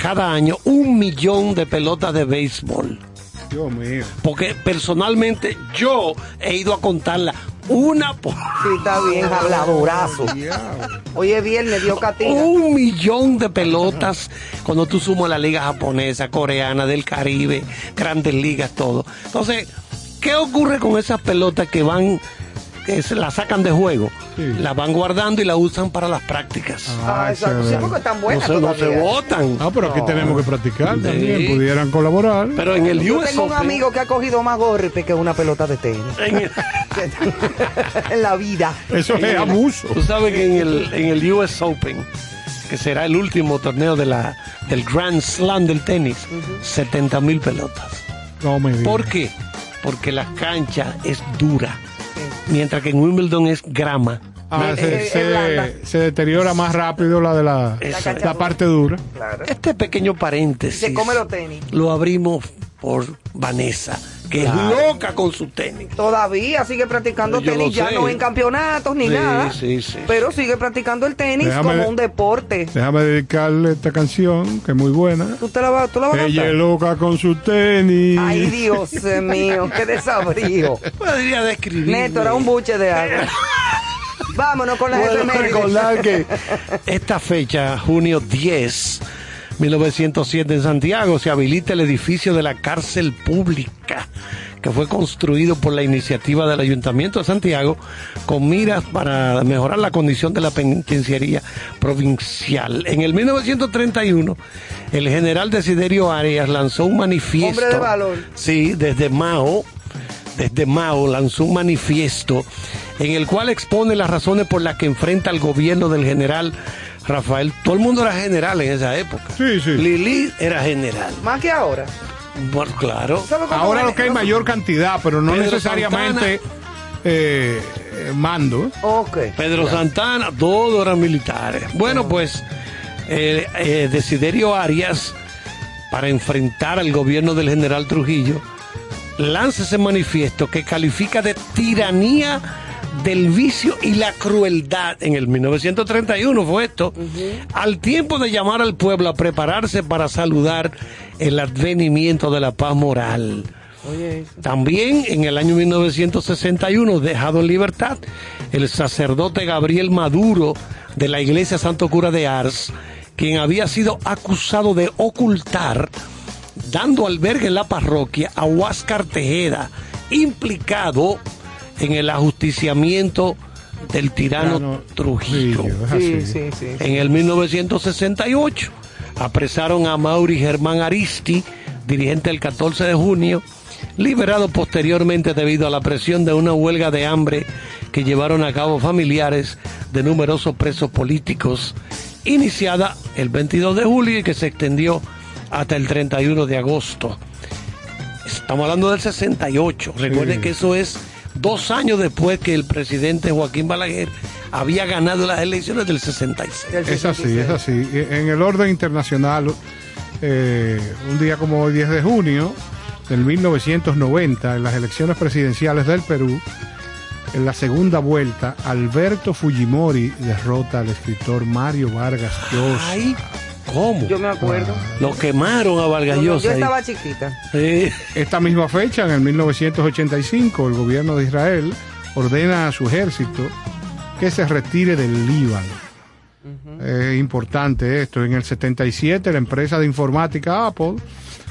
cada año un millón de pelotas de béisbol. Dios mío. Porque personalmente yo he ido a contarla una por Sí, está bien, habladorazo. Es viernes, dio castiga. un millón de pelotas cuando tú sumas la liga japonesa, coreana, del Caribe, grandes ligas, todo. Entonces, ¿qué ocurre con esas pelotas que van, que se las sacan de juego? Sí. Las van guardando y las usan para las prácticas. Ah, Ah, exacto. Sí, porque están no, buenas se, no se votan. Ah, pero aquí tenemos que practicar también. Pudieran colaborar. Pero en el Yo US tengo un amigo que ha cogido más golpe que una pelota de tenis en el- en la vida. Eso es abuso. Tú sabes que en el, en el US Open, que será el último torneo de la, del Grand Slam del tenis, 70 mil pelotas. No me digas. ¿Por qué? Porque la cancha es dura, mientras que en Wimbledon es grama. Ah, Eh, se, eh, se- deteriora más rápido la de la, la parte dura. Claro. Este pequeño paréntesis Se come los tenis. lo abrimos por Vanessa, que es loca con su tenis. Todavía sigue practicando Yo tenis, ya sé. no en campeonatos ni Sí, nada. sí, sí, pero sigue practicando el tenis Déjame- como un deporte. Déjame dedicarle esta canción, que es muy buena. ¿Tú, te la vas, tú la vas a Ella es loca con su tenis. Ay, Dios mío, qué desabrío. Podría describir. Neto, era un buche de agua. Vámonos con las Bueno, recordar que esta fecha, junio 10, 1907 en Santiago, se habilita el edificio de la cárcel pública que fue construido por la iniciativa del Ayuntamiento de Santiago con miras para mejorar la condición de la penitenciaría provincial. En el 1931, el general Desiderio Arias lanzó un manifiesto. Hombre de valor. Sí, desde Mao, desde Mao lanzó un manifiesto en el cual expone las razones por las que enfrenta al gobierno del general Rafael. Todo el mundo era general en esa época. Sí, sí. Lili era general. Más que ahora. Bueno, claro. ¿Sabe cuánto Ahora lo que hay mayor cantidad, pero no Pedro necesariamente eh, mando. Ok. Pedro Santana, todos eran militares. Bueno, pues eh, eh, Desiderio Arias, para enfrentar al gobierno del general Trujillo, lanza ese manifiesto que califica de tiranía del vicio y la crueldad. En el 1931 fue esto, al tiempo de llamar al pueblo a prepararse para saludar el advenimiento de la paz moral. Oye. También en el año 1961, dejado en libertad, el sacerdote Gabriel Maduro de la iglesia Santo Cura de Ars, quien había sido acusado de ocultar, dando albergue en la parroquia a Huáscar Tejeda, implicado en el ajusticiamiento del tirano Trujillo. Sí, sí, sí. En el 1968 apresaron a Mauri Germán Aristi, dirigente del 14 de junio, liberado posteriormente debido a la presión de una huelga de hambre que llevaron a cabo familiares de numerosos presos políticos, iniciada el 22 de julio y que se extendió hasta el 31 de agosto. Estamos hablando del 68. Recuerden Sí. que eso es dos años después que el presidente Joaquín Balaguer había ganado las elecciones del 66. Del Es así, 66. es así. En el orden internacional, eh, un día como hoy, 10 de junio del 1990, en las elecciones presidenciales del Perú, en la segunda vuelta, Alberto Fujimori derrota al escritor Mario Vargas Llosa. Ay, ¿cómo? Yo me acuerdo. Lo quemaron a Vargas Yo, Llosa yo ahí. estaba chiquita. Sí. Esta misma fecha, en el 1985, el gobierno de Israel ordena a su ejército que se retire del Líbano. Es importante esto. En el 77, la empresa de informática Apple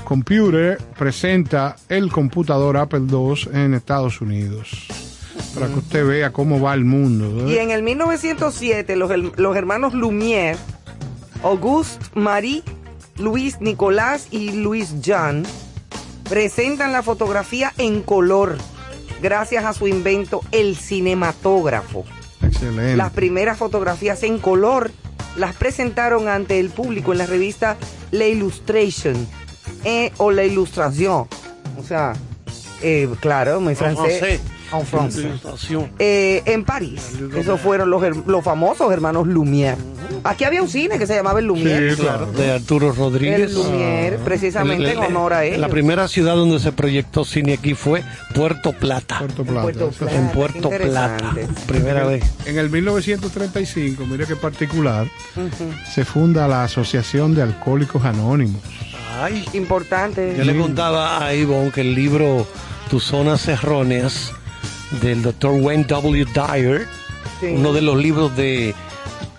Computer presenta el computador Apple II en Estados Unidos. Para que usted vea cómo va el mundo. ¿eh? Y en el 1907, los, los hermanos Lumière, Auguste, Marie, Luis Nicolás y Luis Jean presentan la fotografía en color gracias a su invento, el cinematógrafo. Excelente. Las primeras fotografías en color las presentaron ante el público en la revista La Illustration eh, o La Ilustración. O sea, eh, claro, muy francés. En. Ilustración. Eh, en París. Esos fueron los, los famosos hermanos Lumière. Aquí había un cine que se llamaba El Lumière. Sí, claro. de Arturo Rodríguez. El Lumière, precisamente El- el- en honor a él. La primera ciudad donde se proyectó cine aquí fue Puerto Plata. Puerto Plata. Puerto. Plata. en Puerto Plata. Primera vez. En el 1935, mire qué particular, se funda la Asociación de Alcohólicos Anónimos. Ay. Importante. Yo le contaba a Ivonne que el libro Tus zonas erróneas del doctor Wayne W. Dyer, Sí. uno de los libros de,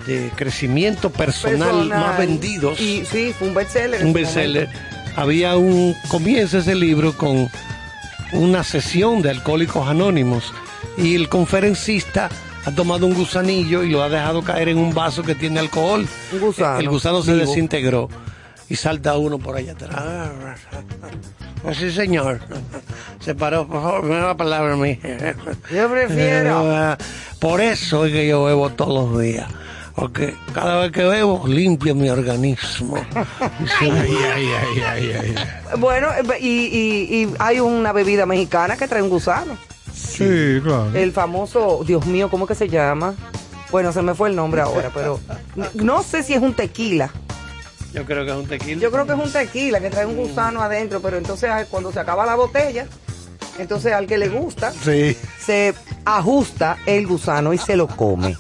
de crecimiento personal, Personal. más vendidos, Y sí, fue un bestseller. un bestseller, había un comienza ese libro con una sesión de alcohólicos anónimos y el conferencista ha tomado un gusanillo y lo ha dejado caer en un vaso que tiene alcohol. Un gusano, El gusano se vivo. desintegró y salta uno por allá atrás. Sí, señor. Se paró, por favor, me da la palabra a mí. Yo prefiero. Por eso es que yo bebo todos los días. Porque cada vez que bebo, limpio mi organismo. Ay, ay, ay, ay, ay. Bueno, eh, y, y- y hay una bebida mexicana que trae un gusano. Sí, claro. El famoso, Dios mío, ¿cómo que se llama? Bueno, se me fue el nombre ahora, pero no sé si es un tequila. Yo creo que es un tequila. Yo creo que es un tequila que trae un gusano adentro, pero entonces ah, cuando se acaba la botella, entonces al que le gusta, Sí. se ajusta el gusano y se lo come.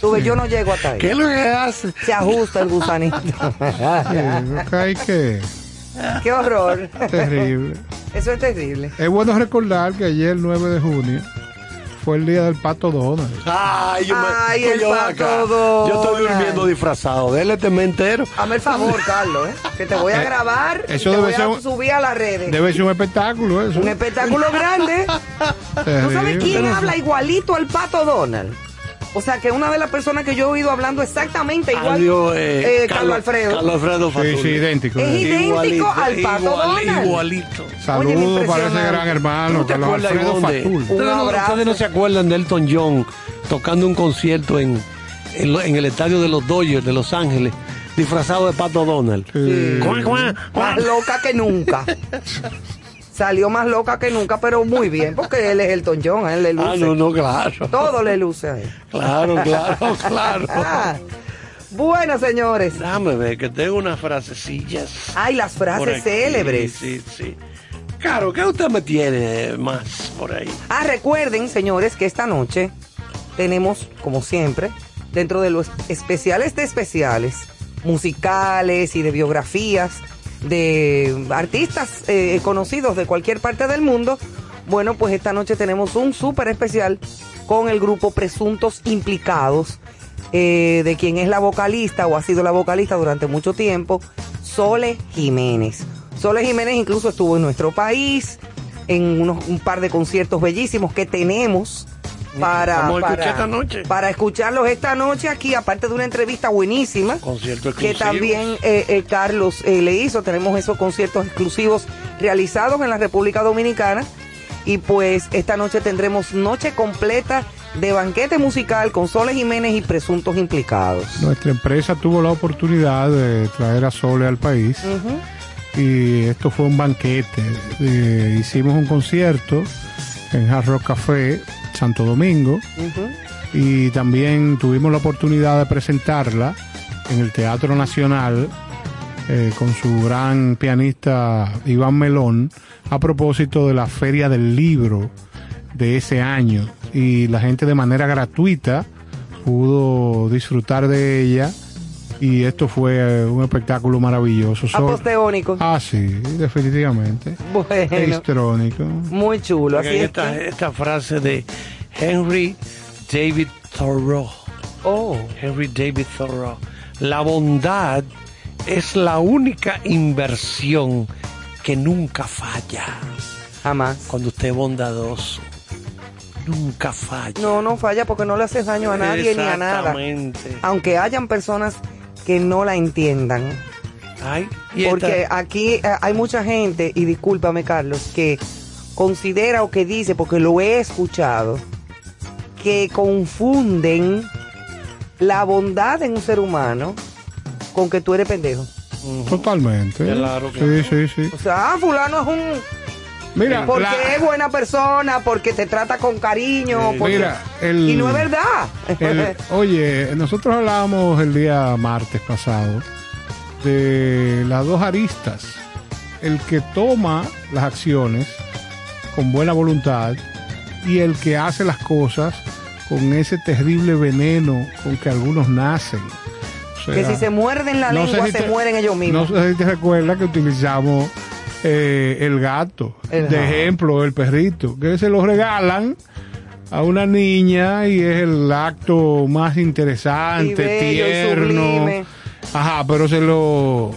Sube, yo no llego hasta ahí. ¿Qué es lo que hace? Se ajusta el gusanito. Que... Qué horror. Terrible. Eso es terrible. Es bueno recordar que ayer, 9 de junio, fue el día del pato Donald. Ay, yo me- Ay, el yo pato. Yo estoy durmiendo disfrazado. Dele este entero. Hazme el favor, Carlos, ¿eh? que te voy a Eh, grabar y eso te debe voy ser a un- subir a las redes. Debe ser un espectáculo eso. Un espectáculo grande. ¿No sabes Terrible. quién habla igualito al pato Donald? O sea, que una de las personas que yo he oído hablando exactamente igual. Adiós, eh, eh, Carlos Alfredo. Carlos Alfredo Sí, Fatuli. sí, idéntico. Es idéntico Igualito, al Pato Donald. Igualito. Saludos para ese gran hermano, ¿Tú te Carlos Alfredo Fatul. Ustedes Un no, abrazo. ustedes no se acuerdan de Elton John tocando un concierto en, en, lo- en el estadio de los Dodgers de Los Ángeles, disfrazado de Pato Donald. Sí. Cuá, cuá, cuá. Más loca que nunca. Salió más loca que nunca, pero muy bien, porque él es Elton John, a él le luce. Ah, no, no, claro. Todo le luce a él. Claro, claro, claro. Ah. Bueno, señores. Déjame ver que tengo unas frasecillas. Hay las frases célebres. Sí, sí. Claro, ¿qué usted me tiene más por ahí? Ah, recuerden, señores, que esta noche tenemos, como siempre, dentro de los especiales de especiales, musicales y de biografías de artistas eh, conocidos de cualquier parte del mundo. Bueno, pues esta noche tenemos un súper especial con el grupo Presuntos Implicados, eh, de quien es la vocalista o ha sido la vocalista durante mucho tiempo, Sole Jiménez. Sole Jiménez incluso estuvo en nuestro país en unos, un par de conciertos bellísimos que tenemos para, para, esta noche. para escucharlos esta noche aquí, aparte de una entrevista buenísima Concierto que también eh, eh, Carlos eh, le hizo. Tenemos esos conciertos exclusivos realizados en la República Dominicana. Y pues esta noche tendremos noche completa de banquete musical con Soles Jiménez y presuntos implicados. Nuestra empresa tuvo la oportunidad de traer a Sole al país y esto fue un banquete. Eh, hicimos un concierto en Hard Rock Café, Santo Domingo, y también tuvimos la oportunidad de presentarla en el Teatro Nacional eh, con su gran pianista Iván Melón a propósito de la Feria del Libro de ese año. Y la gente de manera gratuita pudo disfrutar de ella y esto fue eh, un espectáculo maravilloso. Aposteónico. Ah, sí, definitivamente. Bueno, Histrónico. muy chulo. Así Oigan es esta, que- esta frase de Henry David Thoreau. Oh, Henry David Thoreau. La bondad es la única inversión que nunca falla. jamás. Cuando usted es bondadoso, nunca falla. No, no falla porque no le haces daño a nadie ni a nada. Exactamente. Aunque hayan personas que no la entiendan. Ay, y Porque esta- aquí eh, hay mucha gente, y discúlpame Carlos, que considera o que dice, porque lo he escuchado, que confunden la bondad en un ser humano con que tú eres pendejo. Totalmente. Claro, Sí, claro. sí, sí. O sea, ah, fulano es un Mira, porque la- es buena persona, porque te trata con cariño. Porque- Mira, el- y no es verdad. El- oye, nosotros hablábamos el día martes pasado de las dos aristas. El que toma las acciones con buena voluntad y el que hace las cosas con ese terrible veneno con que algunos nacen. O que si se muerden la no lengua, si se mueren ellos mismos. No sé si te recuerdas que utilizamos eh, el gato El de ejemplo, el perrito, que se lo regalan a una niña y es el acto más interesante, bello tierno. Ajá, pero se lo,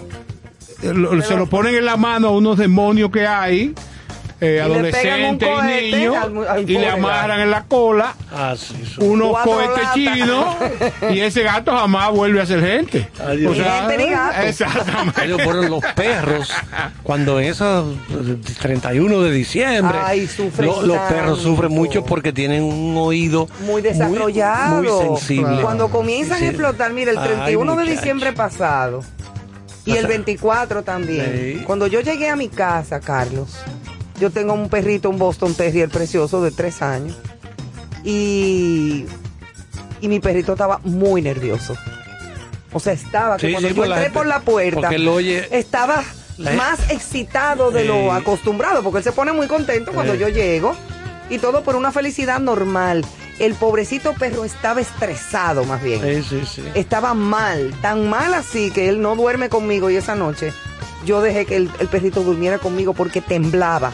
lo- se lo ponen en la mano a unos demonios que hay. Eh, adolescentes y cohete niños al- al y le amarran en la cola Ah, unos cohetes chinos y ese gato jamás vuelve a ser gente. Ay, Dios. Ni gente ni gato. Exactamente. Pero fueron los perros, cuando en esos 31 de diciembre, Ay, lo- los perros sufren mucho porque tienen un oído muy desarrollado. muy, sensible. Cuando comienzan Sí. a explotar, mira, el Ay, 31 de muchacho. diciembre pasado y el 24 también. Sí. Cuando yo llegué a mi casa, Carlos, yo tengo un perrito, un Boston Terrier precioso de tres años. Y, y mi perrito estaba muy nervioso. O sea, estaba que Sí, cuando sí, yo la entré gente- por la puerta, él oye- estaba La- más excitado de lo acostumbrado, porque él se pone muy contento cuando yo llego y todo por una felicidad normal. El pobrecito perro estaba estresado más bien. Sí, sí, sí. Estaba mal, tan mal así que él no duerme conmigo y esa noche yo dejé que el, el perrito durmiera conmigo porque temblaba.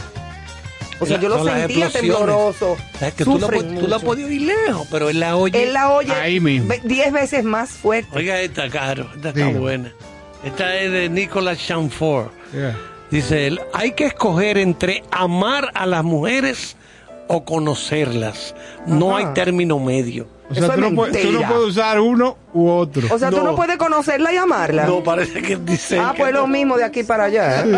O sea, La- yo lo sentía tembloroso. Es que tú pu- tú la podías oír lejos, pero él la oye. Él la oye Ahí mismo. diez veces más fuerte. Oiga esta, Caro, esta está buena. Esta es de Nicolas Chamfort. Yeah. Dice él, hay que escoger entre amar a las mujeres o conocerlas. No Ajá. hay término medio. O sea, Eso tú es no, puedes, tú no mentira. puedes usar uno u otro. O sea, tú No. puedes conocerla y amarla. No, parece que dice ah, que pues no. lo mismo de aquí para allá. Sí.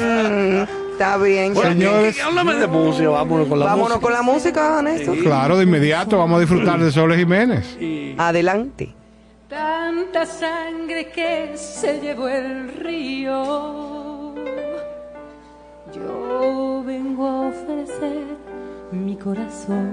Mm, está bien. Bueno, Señores. ¿qué- qué- háblame de música, vámonos con la Vámonos música. con la música, Néstor. Claro, de inmediato vamos a disfrutar de Soles Jiménez. Adelante. Tanta sangre que se llevó el río. Yo vengo a ofrecer mi corazón.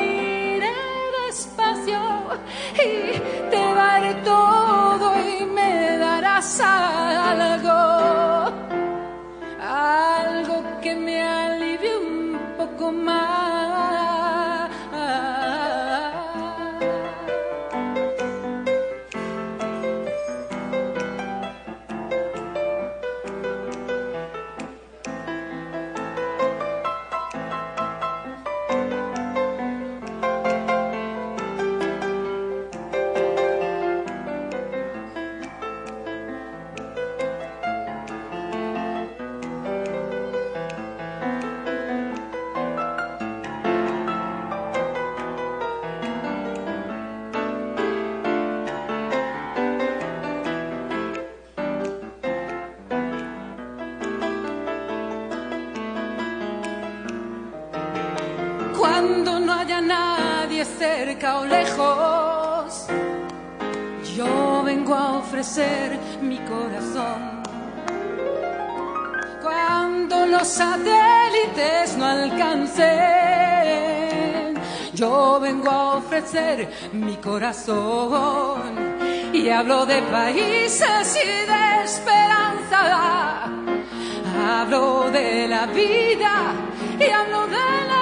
y te daré todo y me darás algo algo que me alivie un poco más. Mi corazón. Cuando los satélites no alcancen, yo vengo a ofrecer mi corazón. Y hablo de países y de esperanza. Hablo de la vida y hablo de la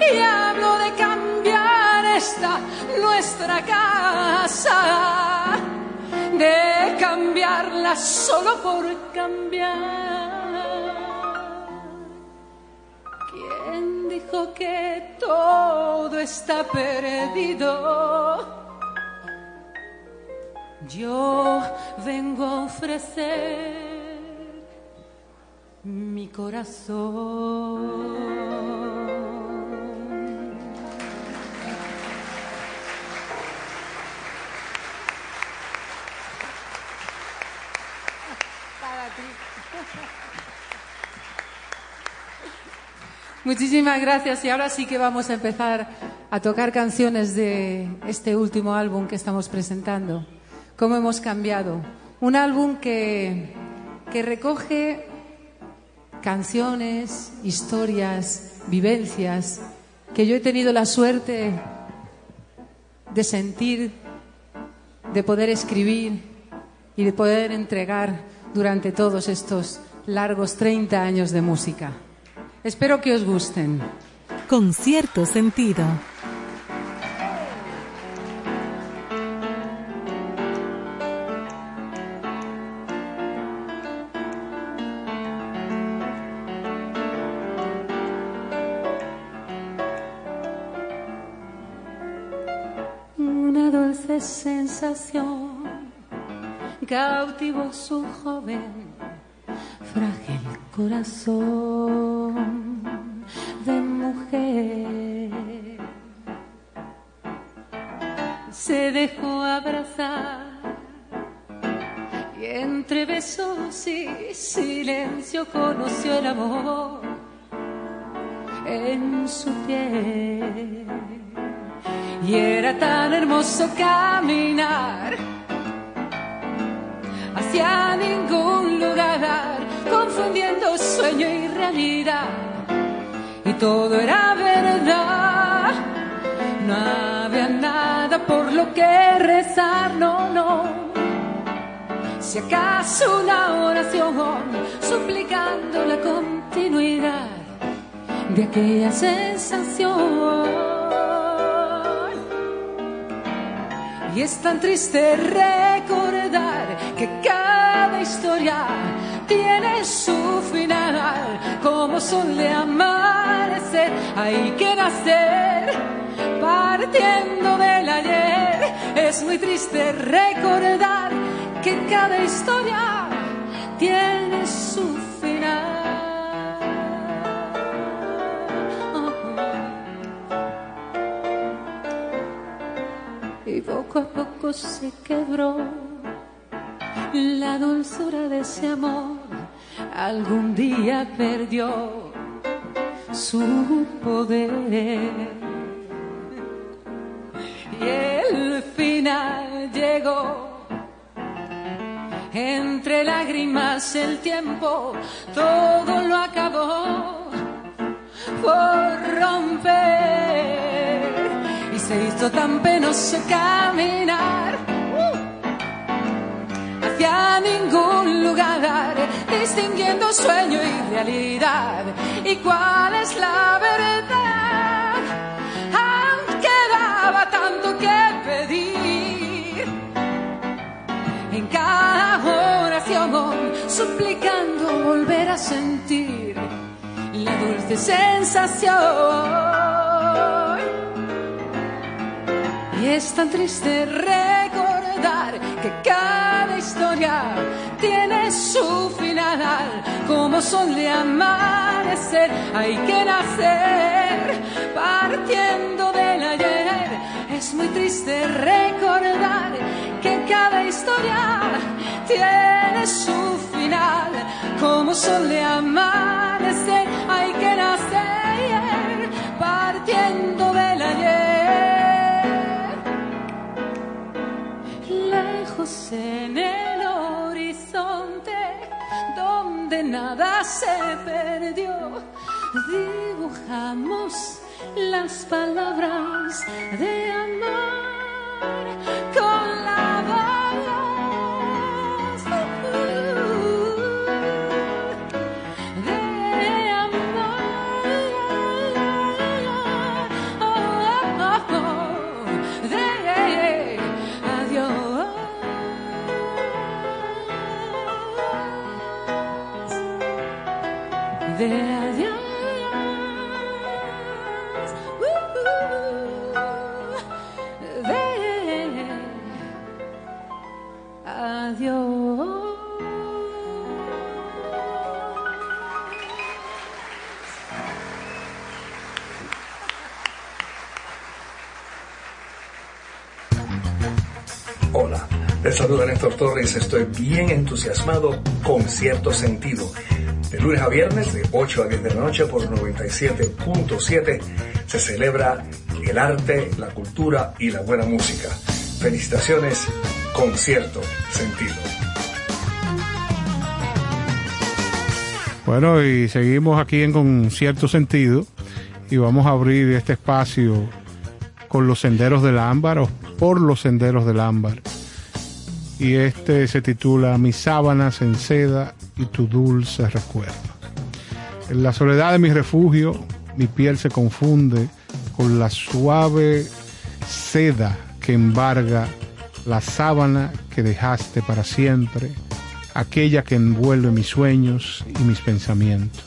y hablo de cambiar esta nuestra casa, de cambiarla solo por cambiar. ¿Quién dijo que todo está perdido? Yo vengo a ofrecer mi corazón. Muchísimas gracias y ahora sí que vamos a empezar a tocar canciones de este último álbum que estamos presentando cómo hemos cambiado. Un álbum que, que recoge canciones, historias, vivencias que yo he tenido la suerte de sentir, de poder escribir y de poder entregar durante todos estos largos 30 años de música. Espero que os gusten. Con cierto sentido. cautivo su joven, corazón de mujer. Se dejó abrazar y entre besos y silencio conoció el amor en su piel. Y era tan hermoso caminar hacia ningún lugar, confundiendo sueño y realidad. Y todo era verdad, no había nada por lo que rezar, no, no. Si acaso una oración suplicando la continuidad de aquella sensación. Y es tan triste recordar que cada historia tiene su final. Como son de amanecer, hay que nacer partiendo del ayer. Es muy triste recordar que cada historia tiene su final. y poco a poco se quebró la dulzura de ese amor. Algún día perdió su poder. Y el final llegó. Entre lágrimas el tiempo todo lo acabó por romper. Se hizo tan penoso caminar. Uh, hacia ningún lugar, distinguiendo sueño y realidad. ¿Y cuál es la verdad? Aún quedaba tanto que pedir. En cada oración, suplicando volver a sentir la dulce sensación y es tan triste recordar que cada historia tiene su final. Como sol de amanecer, hay que nacer partiendo del ayer. Es muy triste recordar que cada historia tiene su final. Como sol de amanecer, nada se perdió. Dibujamos las palabras de amor Uh, adiós. Hola, les saluda Néstor Torres. Estoy bien entusiasmado con cierto sentido. Lunes a viernes, de 8 a 10 de la noche por 97.7, se celebra el arte, la cultura y la buena música. Felicitaciones con cierto sentido. Bueno, y seguimos aquí en Con cierto sentido y vamos a abrir este espacio con los senderos del ámbar o por los senderos del ámbar. Y este se titula Mis sábanas en seda tu dulce recuerdo. En la soledad de mi refugio, mi piel se confunde con la suave seda que embarga la sábana que dejaste para siempre, aquella que envuelve mis sueños y mis pensamientos.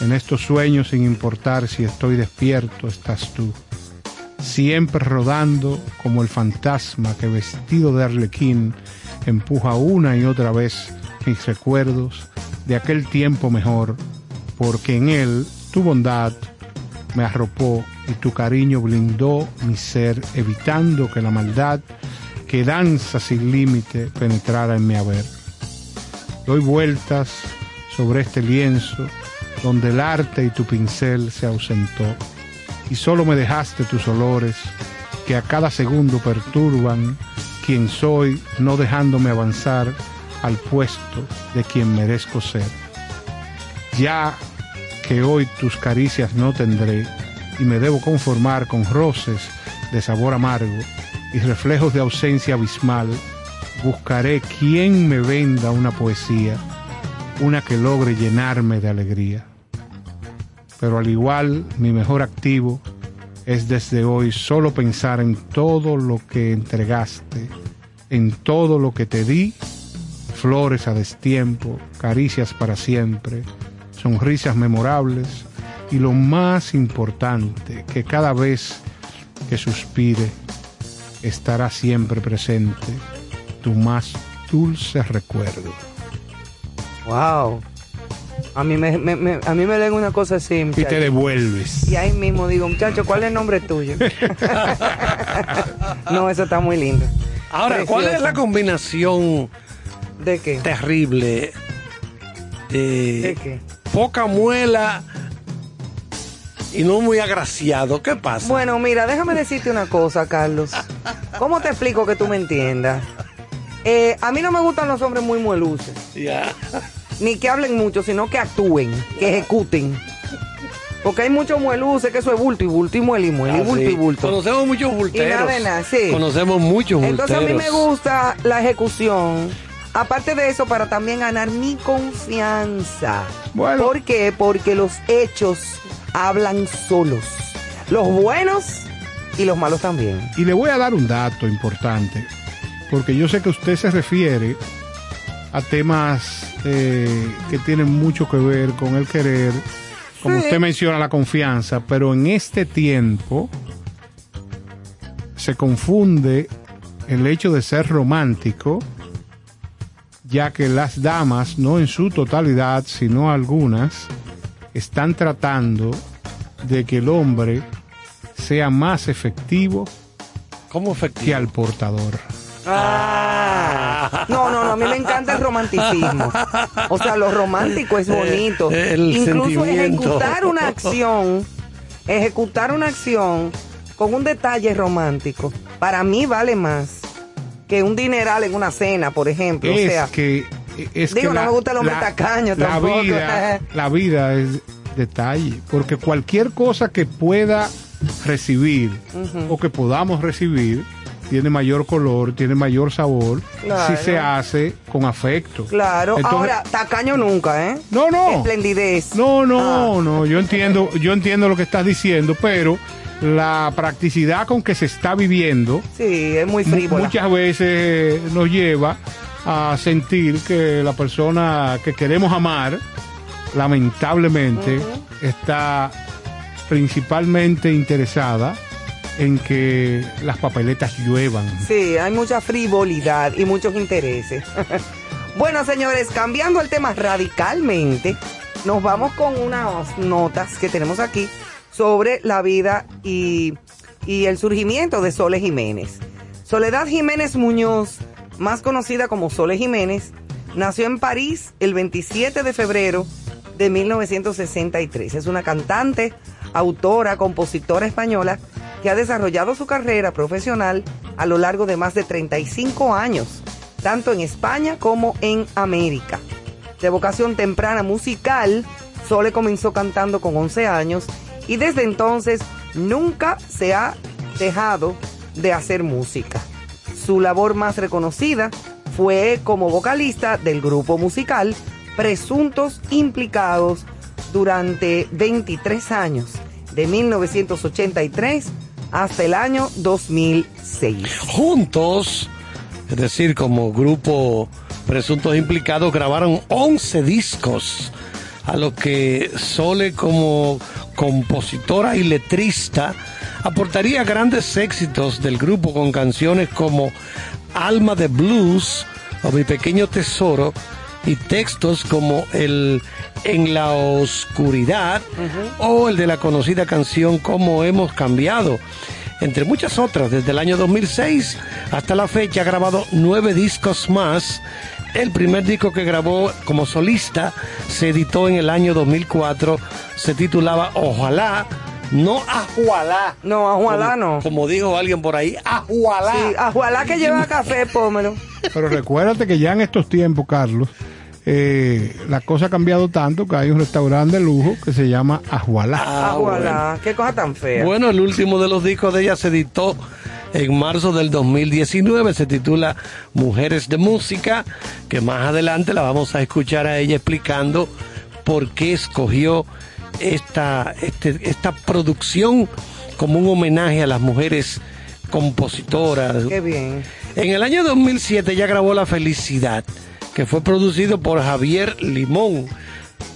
En estos sueños, sin importar si estoy despierto, estás tú, siempre rodando como el fantasma que vestido de arlequín empuja una y otra vez mis recuerdos de aquel tiempo mejor, porque en él tu bondad me arropó y tu cariño blindó mi ser, evitando que la maldad que danza sin límite penetrara en mi haber. Doy vueltas sobre este lienzo donde el arte y tu pincel se ausentó y solo me dejaste tus olores que a cada segundo perturban quien soy, no dejándome avanzar al puesto de quien merezco ser. Ya que hoy tus caricias no tendré y me debo conformar con roces de sabor amargo y reflejos de ausencia abismal, buscaré quien me venda una poesía, una que logre llenarme de alegría. Pero al igual, mi mejor activo es desde hoy solo pensar en todo lo que entregaste, en todo lo que te di, flores a destiempo, caricias para siempre, sonrisas memorables y lo más importante, que cada vez que suspire estará siempre presente tu más dulce recuerdo. Wow. A mí me, me- me- a mí me leen una cosa así. Y te devuelves. Y ahí mismo digo, muchacho, ¿cuál es el nombre tuyo? no, eso está muy lindo. Ahora, ¿cuál es la combinación ¿De qué? terrible de, ¿De qué? poca muela y no muy agraciado? ¿Qué pasa? Bueno, mira, déjame decirte una cosa, Carlos. ¿Cómo te explico que tú me entiendas? Eh, a mí no me gustan los hombres muy mueluces, Ya. ni que hablen mucho, sino que actúen, que ejecuten. Porque hay muchos mueluces que eso es bulto y bulto y muele y muele y Ah, bulto sí. y bulto. Conocemos muchos bulteros. Y nada de nada, sí. Conocemos muchos bulteros. Entonces a mí me gusta la ejecución. Aparte de eso, para también ganar mi confianza. Bueno. ¿Por qué? Porque los hechos hablan solos. Los buenos y los malos también. Y le voy a dar un dato importante, porque yo sé que usted se refiere a temas eh, que tienen mucho que ver con el querer, como Sí. usted menciona la confianza, pero en este tiempo se confunde el hecho de ser romántico, ya que las damas, no en su totalidad, sino algunas, están tratando de que el hombre sea más efectivo ¿Cómo que efectivo? al portador. Ah. No, no, no, a mí me encanta el romanticismo. O sea, lo romántico es bonito. Eh, el Incluso ejecutar una acción, ejecutar una acción con un detalle romántico, para mí vale más que un dineral en una cena, por ejemplo. es o sea, que es digo, que no me gusta el hombre tacaño la tampoco. vida la vida es detalle porque cualquier cosa que pueda recibir o que podamos recibir tiene mayor color tiene mayor sabor Claro. si se hace con afecto claro. Entonces- Ahora, tacaño nunca, ¿eh? no no Esplendidez. no no Ah. no yo entiendo yo entiendo lo que estás diciendo pero la practicidad con que se está viviendo Sí, es muy mu- frívola. muchas veces nos lleva a sentir que la persona que queremos amar lamentablemente está principalmente interesada en que las papeletas lluevan. Sí, hay mucha frivolidad y muchos intereses. bueno, señores, cambiando el tema radicalmente, nos vamos con unas notas que tenemos aquí sobre la vida y, y el surgimiento de Sole Jiménez. Soledad Jiménez Muñoz, más conocida como Sole Jiménez, nació en París el 27 de febrero de 1963. Es una cantante, autora, compositora española que ha desarrollado su carrera profesional a lo largo de más de 35 años, tanto en España como en América. De vocación temprana musical, Sole comenzó cantando con 11 años y desde entonces nunca se ha dejado de hacer música. Su labor más reconocida fue como vocalista del grupo musical Presuntos Implicados durante 23 años, de 1983 hasta el año 2006. Juntos, es decir, como grupo Presuntos Implicados, grabaron 11 discos, a lo que Sole como compositora y letrista aportaría grandes éxitos del grupo con canciones como Alma de Blues o Mi Pequeño Tesoro y textos como el En la Oscuridad o el de la conocida canción Cómo hemos cambiado. Entre muchas otras, desde el año 2006 hasta la fecha ha grabado nueve discos más. El primer disco que grabó como solista se editó en el año 2004, se titulaba Ojalá, no Ajualá. No, Ajualá Como- no. Como dijo alguien por ahí, Ajualá. Sí, ojalá que lleva café, pómelo. Pero recuérdate que ya en estos tiempos, Carlos, eh, la cosa ha cambiado tanto que hay un restaurante de lujo que se llama Ajualá. Ah, Ajualá, qué cosa tan fea. Bueno, el último de los discos de ella se editó en marzo del 2019, se titula Mujeres de Música, que más adelante la vamos a escuchar a ella explicando por qué escogió esta, este- esta producción como un homenaje a las mujeres compositoras. Qué bien. En el año 2007 ella grabó La Felicidad, que fue producido por Javier Limón.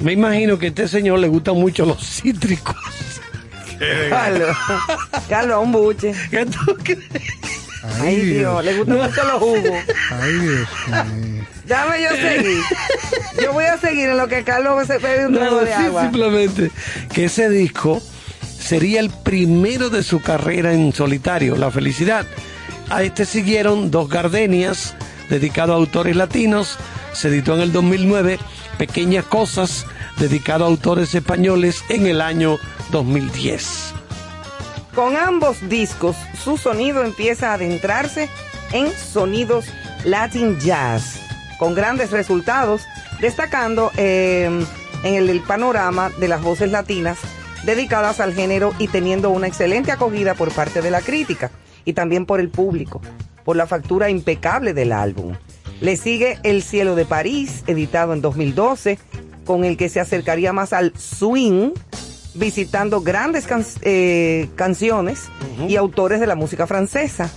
Me imagino que a este señor le gustan mucho los cítricos. Carlos, Carlos, un buche. ¿Qué tú crees? Ay, Dios, le gustan mucho los jugos. Ay, Dios mío. Dame yo seguir. Yo voy a seguir en lo que Carlos se bebe un trago No, de sí, agua. simplemente que ese disco sería el primero de su carrera en solitario, La Felicidad. A este siguieron Dos Gardenias, dedicado a autores latinos. Se editó en el 2009 Pequeñas Cosas, dedicado a autores españoles en el año 2010. Con ambos discos, su sonido empieza a adentrarse en sonidos Latin Jazz, con grandes resultados, destacando eh, en el, el panorama de las voces latinas dedicadas al género y teniendo una excelente acogida por parte de la crítica y también por el público, por la factura impecable del álbum. Le sigue El cielo de París, editado en 2012, con el que se acercaría más al swing, visitando grandes can- eh, canciones y autores de la música francesa.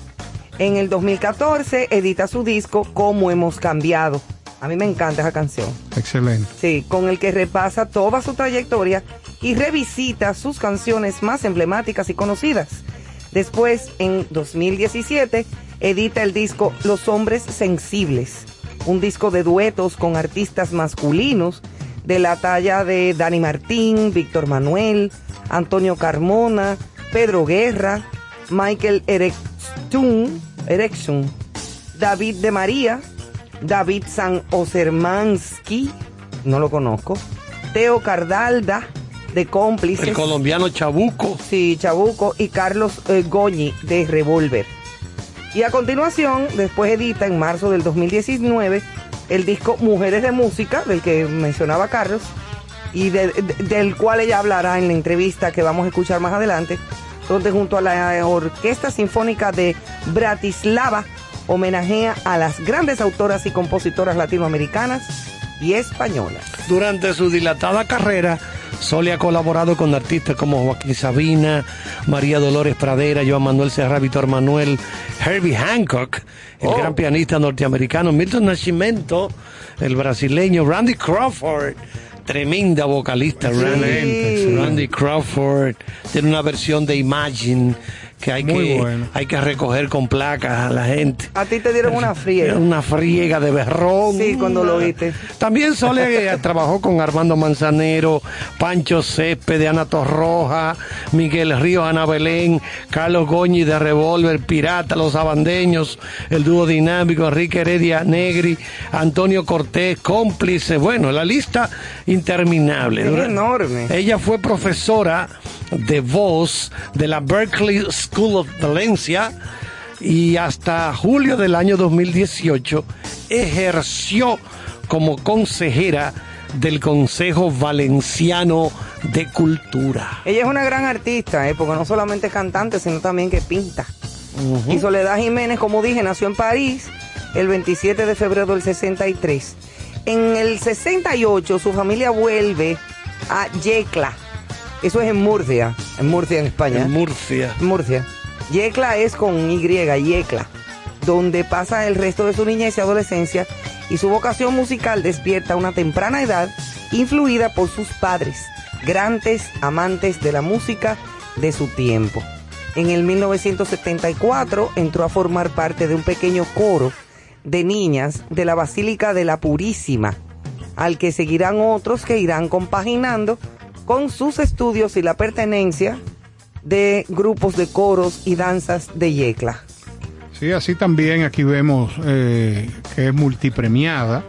En el 2014 edita su disco Cómo hemos cambiado. A mí me encanta esa canción. Excelente. Sí, con el que repasa toda su trayectoria y revisita sus canciones más emblemáticas y conocidas. Después, en 2017, edita el disco Los Hombres Sensibles, un disco de duetos con artistas masculinos de la talla de Dani Martín, Víctor Manuel, Antonio Carmona, Pedro Guerra, Michael Erectun, David de María, David San Osermansky, no lo conozco, Teo Cardalda, de Cómplices. El colombiano Chabuco. Sí, Chabuco y Carlos eh, Goñi de Revolver. Y a continuación, después edita en marzo del 2019 el disco Mujeres de Música, del que mencionaba Carlos, y de- de- del cual ella hablará en la entrevista que vamos a escuchar más adelante, donde junto a la Orquesta Sinfónica de Bratislava homenajea a las grandes autoras y compositoras latinoamericanas y españolas. Durante su dilatada carrera, Sole ha colaborado con artistas como Joaquín Sabina, María Dolores Pradera, Joan Manuel Serra, Víctor Manuel, Herbie Hancock, el Oh. gran pianista norteamericano, Milton Nascimento, el brasileño Randy Crawford, tremenda vocalista, Randy, Randy Crawford. Tiene una versión de Imagine que hay que hay que recoger con placas a la gente. A ti te dieron una friega. Una friega de berrón. Sí, cuando lo viste. También Sole eh, trabajó con Armando Manzanero, Pancho de Ana Torroja, Miguel Río, Ana Belén, Carlos Goñi de Revolver, Pirata, Los Abandeños, el dúo dinámico, Enrique Heredia Negri, Antonio Cortés, cómplice. Bueno, la lista interminable. Es enorme. Ella fue profesora de voz de la Berkeley School of Valencia y hasta julio del año 2018 ejerció como consejera del Consejo Valenciano de Cultura. Ella es una gran artista, ¿eh? porque no solamente es cantante, sino también que pinta. Y Soledad Jiménez, como dije, nació en París el 27 de febrero del 63. En el 68 su familia vuelve a Yecla, eso es en Murcia, en Murcia, en España. En Murcia. Murcia. Yecla es con Y, Yecla, donde pasa el resto de su niñez y adolescencia y su vocación musical despierta a una temprana edad influida por sus padres, grandes amantes de la música de su tiempo. En el 1974 entró a formar parte de un pequeño coro de niñas de la Basílica de la Purísima, al que seguirán otros que irán compaginando con sus estudios y la pertenencia de grupos de coros y danzas de Yecla. Sí, así también aquí vemos eh, que es multipremiada.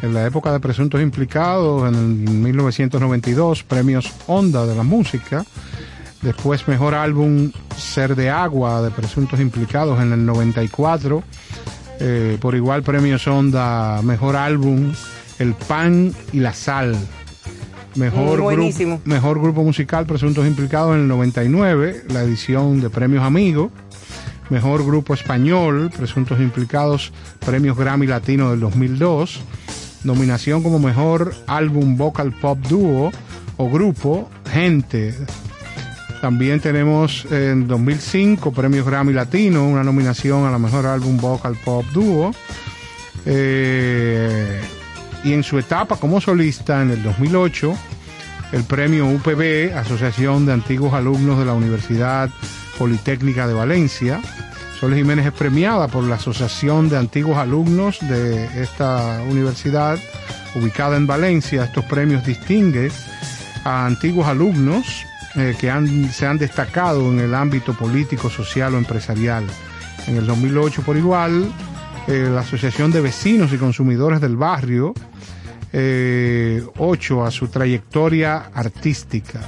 En la época de Presuntos Implicados, en 1992, premios Onda de la música. Después, mejor álbum Ser de Agua de Presuntos Implicados en el 94. Eh, por igual, premios Onda, mejor álbum El Pan y la Sal Mejor, grupo, mejor grupo musical, Presuntos Implicados en el 99, la edición de Premios Amigos. Mejor grupo español, Presuntos Implicados, Premios Grammy Latino del 2002. Nominación como mejor álbum vocal pop dúo o grupo, Gente. También tenemos en 2005 Premios Grammy Latino, una nominación a la mejor álbum vocal pop dúo. Eh, y en su etapa como solista en el 2008, el premio UPB, Asociación de Antiguos Alumnos de la Universidad Politécnica de Valencia. Soles Jiménez es premiada por la Asociación de Antiguos Alumnos de esta universidad ubicada en Valencia. Estos premios distinguen a antiguos alumnos eh, que se han destacado en el ámbito político, social o empresarial. En el 2008, por igual, eh, la Asociación de Vecinos y Consumidores del Barrio eh, 8 a su trayectoria artística.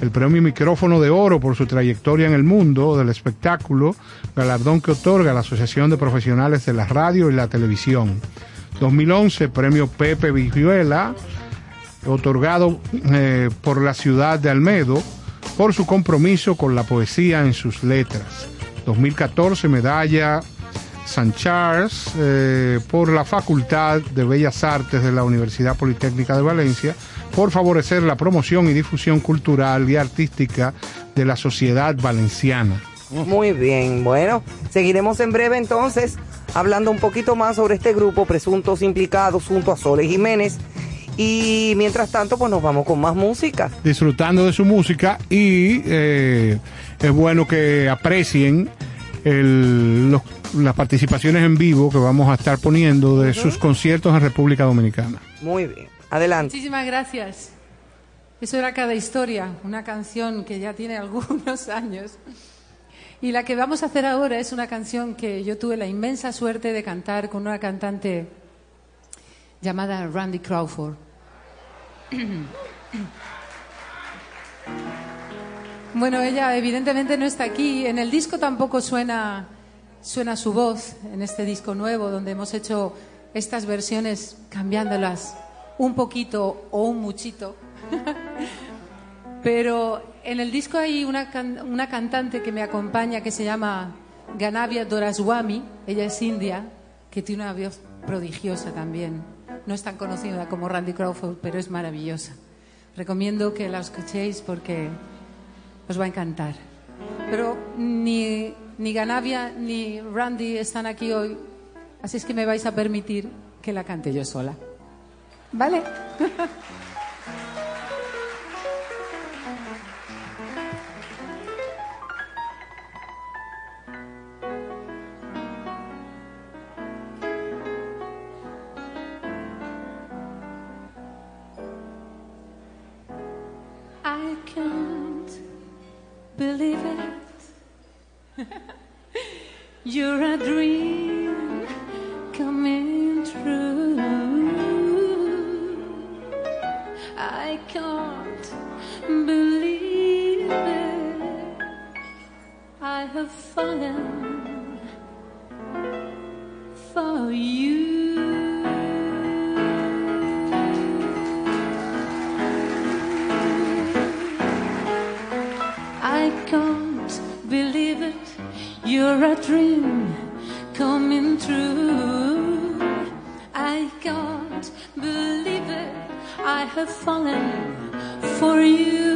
El premio Micrófono de Oro por su trayectoria en el mundo del espectáculo, galardón que otorga la Asociación de Profesionales de la Radio y la Televisión. 2011, premio Pepe Vijuela, otorgado eh, por la ciudad de Almedo por su compromiso con la poesía en sus letras. 2014, medalla San Charles eh, por la Facultad de Bellas Artes de la Universidad Politécnica de Valencia por favorecer la promoción y difusión cultural y artística de la sociedad valenciana. Muy bien, bueno, seguiremos en breve entonces hablando un poquito más sobre este grupo, presuntos implicados junto a Sole Jiménez. Y mientras tanto, pues nos vamos con más música. Disfrutando de su música y eh, es bueno que aprecien el, las participaciones en vivo que vamos a estar poniendo de sus conciertos en República Dominicana. Muy bien, adelante. Muchísimas gracias. Eso era cada historia, una canción que ya tiene algunos años. Y la que vamos a hacer ahora es una canción que yo tuve la inmensa suerte de cantar con una cantante llamada Randy Crawford. Bueno, ella evidentemente no está aquí. En el disco tampoco suena, suena su voz, en este disco nuevo, donde hemos hecho estas versiones cambiándolas un poquito o un muchito. Pero en el disco hay una, cantante que me acompaña que se llama Ganavia Doraswamy. Ella es india, que tiene una voz prodigiosa también. No es tan conocida como Randy Crawford, pero es maravillosa. Recomiendo que la escuchéis porque os va a encantar. Pero ni, ni Ganavia ni Randy están aquí hoy, así es que me vais a permitir que la cante yo sola. ¿Vale? You're a dream coming true. I can't believe it. I have fallen for you. a dream coming true. I can't believe it. I have fallen for you.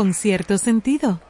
con cierto sentido.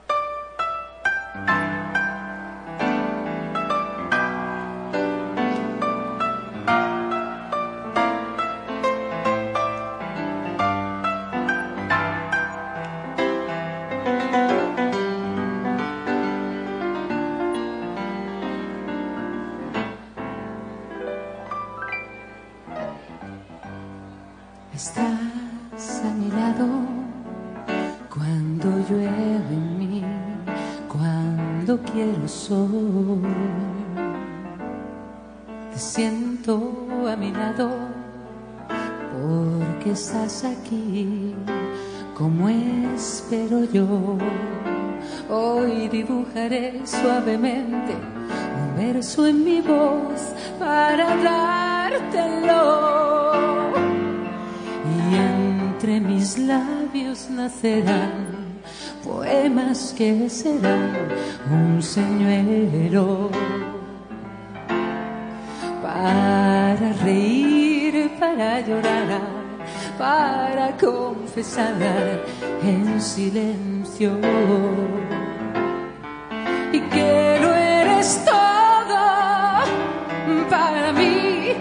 Hoy dibujaré suavemente un verso en mi voz para dártelo. Y entre mis labios nacerán poemas que serán un señuelo para reír, para llorar, para confesar en silencio y que lo eres todo para mí.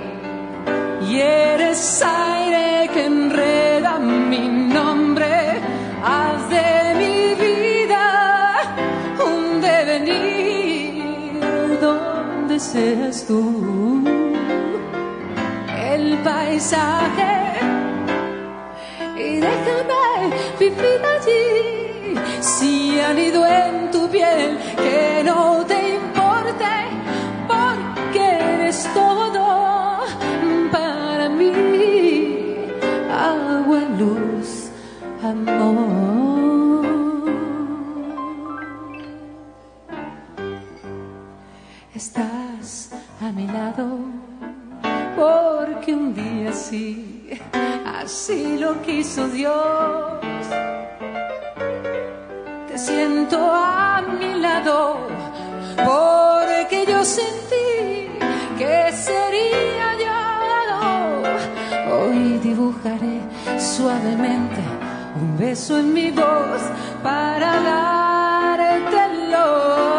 Y eres aire que enreda mi nombre. Haz de mi vida un devenir donde seas tú. El paisaje y déjame vivir allí. Si han ido en tu piel, que no te importe, porque eres todo para mí. Agua, luz, amor. Estás a mi lado porque un día sí, así lo quiso Dios. Siento a mi lado porque yo sentí que sería yo. Hoy dibujaré suavemente un beso en mi voz para dártelo.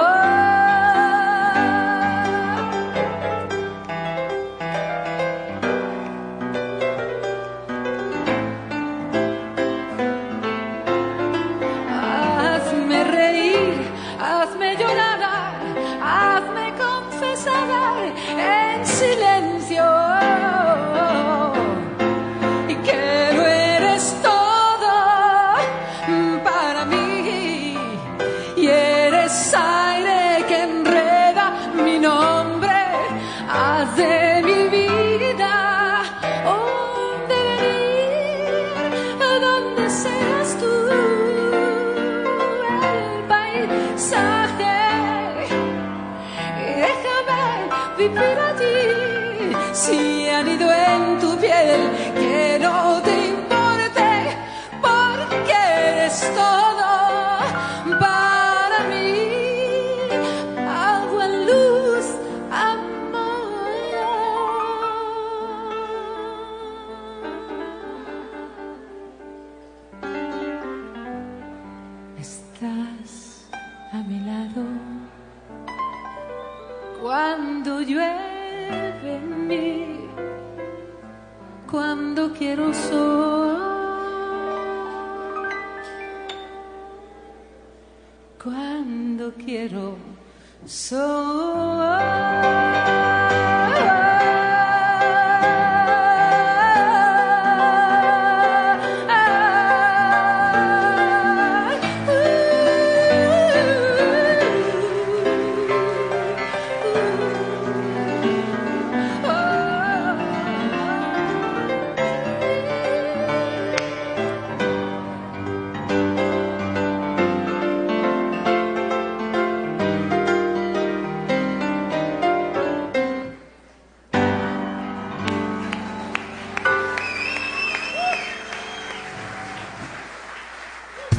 Quiero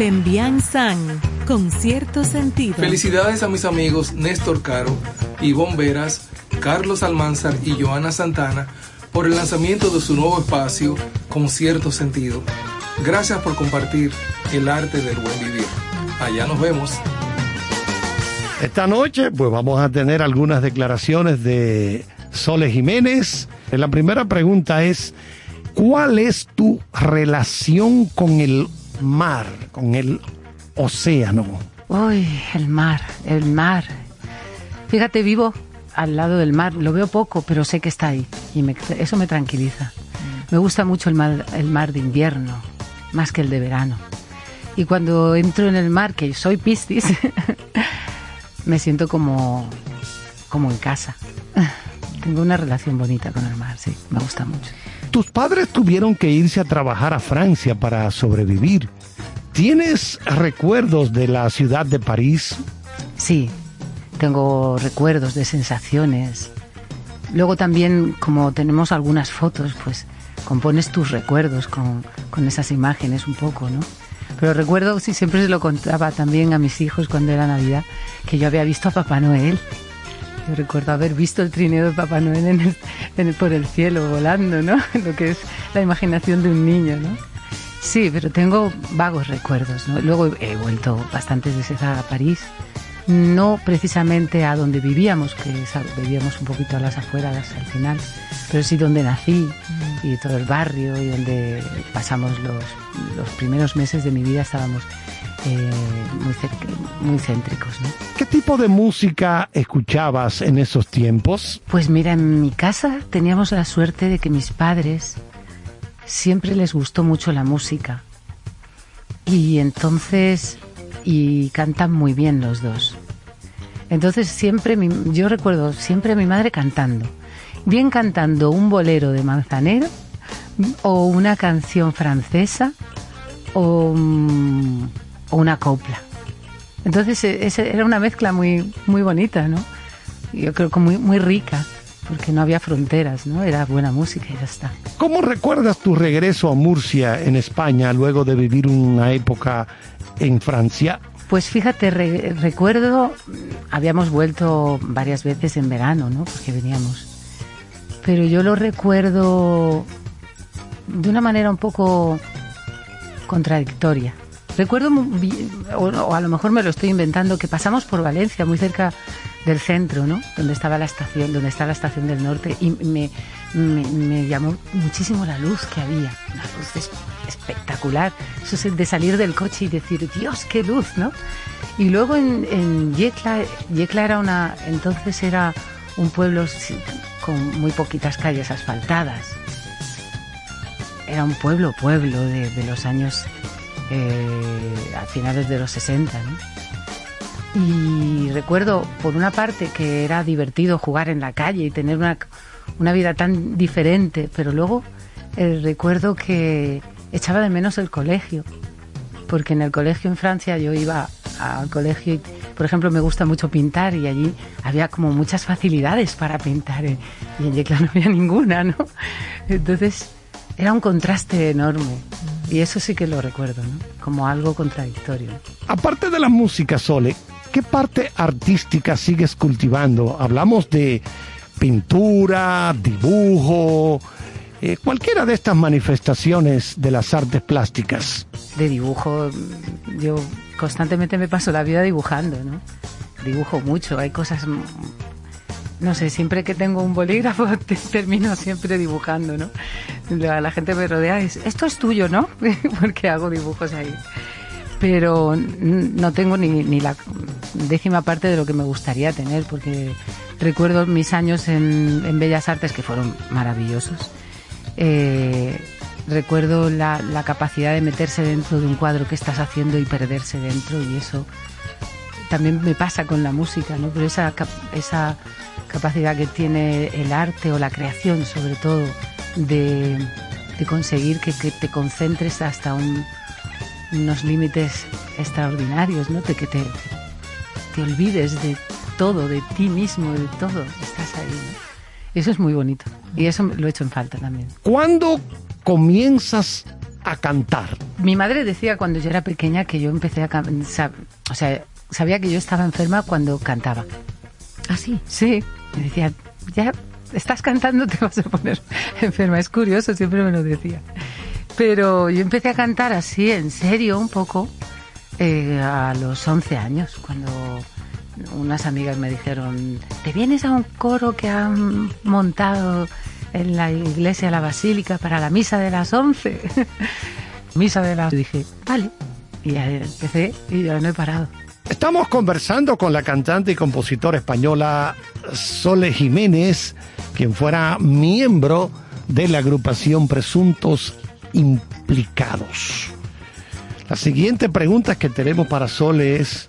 Pembian San, con cierto sentido. Felicidades a mis amigos Néstor Caro, Ivonne Veras, Carlos Almanzar y Joana Santana por el lanzamiento de su nuevo espacio con cierto sentido. Gracias por compartir el arte del buen vivir. Allá nos vemos. Esta noche, pues vamos a tener algunas declaraciones de Sole Jiménez. La primera pregunta es, ¿cuál es tu relación con el mar, con el océano? Uy, el mar, el mar. Fíjate, vivo al lado del mar, lo veo poco, pero sé que está ahí y eso me tranquiliza. Me gusta mucho el mar, el mar de invierno, más que el de verano. Y cuando entro en el mar, que soy piscis, me siento como, como en casa. Tengo una relación bonita con el mar, sí, me gusta mucho. Tus padres tuvieron que irse a trabajar a Francia para sobrevivir. ¿Tienes recuerdos de la ciudad de París? Sí, tengo recuerdos de sensaciones. Luego también, como tenemos algunas fotos, pues compones tus recuerdos con, con esas imágenes un poco, ¿no? Pero recuerdo, sí, siempre se lo contaba también a mis hijos cuando era Navidad, que yo había visto a Papá Noel. Recuerdo haber visto el trineo de Papá Noel en el- en el- por el cielo volando, ¿no? Lo que es la imaginación de un niño, ¿no? Sí, pero tengo vagos recuerdos, ¿no? Luego he vuelto bastantes veces a París, no precisamente a donde vivíamos, que vivíamos un poquito a las afueras al final, pero sí donde nací y todo el barrio y donde pasamos los, los primeros meses de mi vida estábamos eh, muy, muy céntricos. ¿no? ¿Qué tipo de música escuchabas en esos tiempos? Pues mira, en mi casa teníamos la suerte de que mis padres siempre les gustó mucho la música. Y entonces, y cantan muy bien los dos. Entonces siempre, yo recuerdo siempre a mi madre cantando. Bien cantando un bolero de Manzanero o una canción francesa o, mm, una copla. Entonces e, era una mezcla muy, muy bonita, ¿no? Yo creo que muy, muy rica, porque no había fronteras, ¿no? Era buena música y ya está. ¿Cómo recuerdas tu regreso a Murcia, en España, luego de vivir una época en Francia? Pues fíjate, recuerdo, habíamos vuelto varias veces en verano, ¿no? Porque veníamos. Pero yo lo recuerdo de una manera un poco contradictoria. Recuerdo, o, a lo mejor me lo estoy inventando, que pasamos por Valencia, muy cerca del centro, ¿no? Donde estaba la estación, donde está la estación del norte, y me, llamó muchísimo la luz que había, una luz espectacular. Eso es de salir del coche y decir, Dios, qué luz, ¿no? Y luego en, en Yecla, Yecla era una, entonces era un pueblo con muy poquitas calles asfaltadas. Era un pueblo, pueblo de los años, eh, a finales de los 60, ¿no? Y recuerdo, por una parte, que era divertido jugar en la calle y tener una, una vida tan diferente, pero luego eh, recuerdo que echaba de menos el colegio, porque en el colegio en Francia yo iba al colegio y, por ejemplo, me gusta mucho pintar y allí había como muchas facilidades para pintar eh, y en Yecla no había ninguna, ¿no? Entonces era un contraste enorme. Y eso sí que lo recuerdo, ¿no? Como algo contradictorio. Aparte de la música, Sole, ¿qué parte artística sigues cultivando? Hablamos de pintura, dibujo, eh, cualquiera de estas manifestaciones de las artes plásticas. De dibujo, yo constantemente me paso la vida dibujando, ¿no? Dibujo mucho, hay cosas, no sé, siempre que tengo un bolígrafo termino siempre dibujando, ¿no? La, la gente me rodea y dice, esto es tuyo, ¿no? Porque hago dibujos ahí pero no tengo ni, ni, la décima parte de lo que me gustaría tener, porque recuerdo mis años en, en Bellas Artes que fueron maravillosos. Eh, recuerdo la, la, capacidad de meterse dentro de un cuadro que estás haciendo y perderse dentro, y eso también me pasa con la música, ¿no? Pero esa, esa capacidad que tiene el arte o la creación, sobre todo, de, de conseguir que, que te concentres hasta un unos límites extraordinarios, ¿no? De que te, te olvides de todo, de ti mismo, de todo. Estás ahí, Eso es muy bonito. Y eso lo he hecho en falta también. ¿Cuándo comienzas a cantar? Mi madre decía cuando yo era pequeña que yo empecé a cantar. O sea, sabía que yo estaba enferma cuando cantaba. ¿Ah, sí? Sí. Me decía, ya estás cantando, te vas a poner enferma. Es curioso, siempre me lo decía. Pero yo empecé a cantar así, en serio, un poco, eh, a los 11 años, cuando unas amigas me dijeron, ¿te vienes a un coro que han montado en la iglesia, la basílica, para la misa de las 11? misa de las... dije, vale. Y ahí empecé y ya no he parado. Estamos conversando con la cantante y compositora española Sole Jiménez, quien fuera miembro de la agrupación Presuntos implicados. La siguiente pregunta que tenemos para Sole es,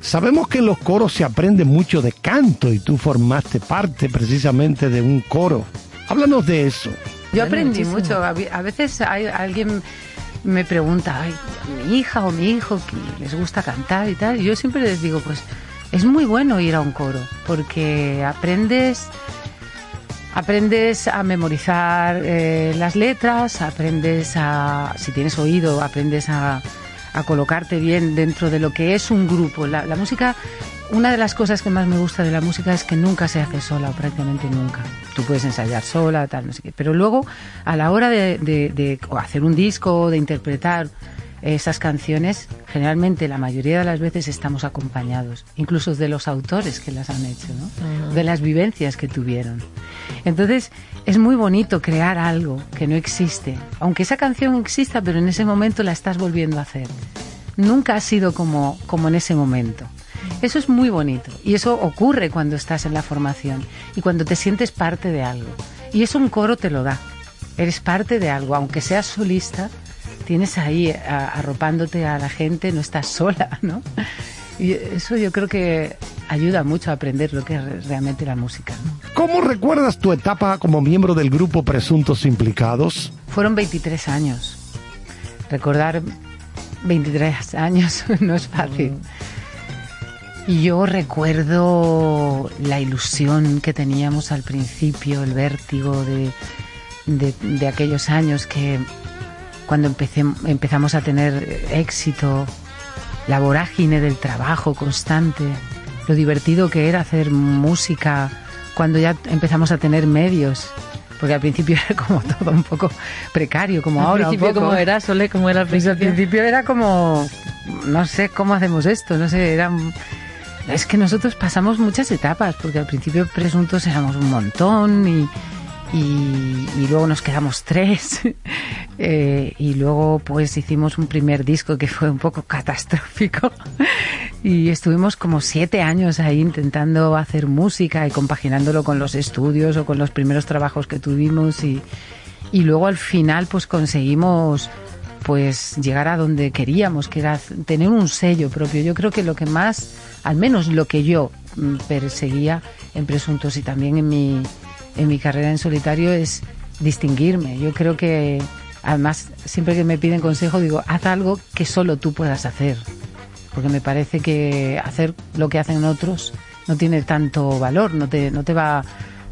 sabemos que en los coros se aprende mucho de canto y tú formaste parte precisamente de un coro. Háblanos de eso. Yo aprendí mucho. A veces hay, alguien me pregunta, Ay, mi hija o mi hijo que les gusta cantar y tal. Yo siempre les digo, pues es muy bueno ir a un coro porque aprendes aprendes a memorizar eh, las letras, aprendes a, si tienes oído, aprendes a, a, colocarte bien dentro de lo que es un grupo. La, música, una de las cosas que más me gusta de la música es que nunca se hace sola o prácticamente nunca. Tú puedes ensayar sola, tal, no sé qué. Pero luego, a la hora de, de, de hacer un disco, de interpretar, esas canciones, generalmente la mayoría de las veces estamos acompañados, incluso de los autores que las han hecho, ¿no? de las vivencias que tuvieron. Entonces, es muy bonito crear algo que no existe, aunque esa canción exista, pero en ese momento la estás volviendo a hacer. nunca ha sido como, como en ese momento. Eso es muy bonito y eso ocurre cuando estás en la formación y cuando te sientes parte de algo. Y eso un coro te lo da. Eres parte de algo, aunque seas solista, tienes ahí arropándote a la gente, no estás sola, ¿no? Y eso yo creo que ayuda mucho a aprender lo que es realmente la música. ¿Cómo recuerdas tu etapa como miembro del grupo Presuntos Implicados? Fueron 23 años. Recordar 23 años no es fácil. Y yo recuerdo la ilusión que teníamos al principio, el vértigo de, de, aquellos años que cuando empecé, empezamos a tener éxito, la vorágine del trabajo constante, lo divertido que era hacer música cuando ya empezamos a tener medios. Porque al principio era como todo un poco precario, como ahora. Al principio, como era, Sole, como era al principio. Pues al principio era como, no sé cómo hacemos esto, no sé, era es que nosotros pasamos muchas etapas, porque al principio presuntos éramos un montón y, y, luego nos quedamos tres. Eh, y luego pues hicimos un primer disco que fue un poco catastrófico. y estuvimos como siete años ahí intentando hacer música y compaginándolo con los estudios o con los primeros trabajos que tuvimos. Y, y luego al final pues conseguimos pues llegar a donde queríamos, que era tener un sello propio. Yo creo que lo que más al menos lo que yo mm, perseguía en Presuntos y también en mi, en mi carrera en solitario es distinguirme. Yo creo que, además, siempre que me piden consejo, digo, haz algo que solo tú puedas hacer. Porque me parece que hacer lo que hacen otros no tiene tanto valor, no te, no te va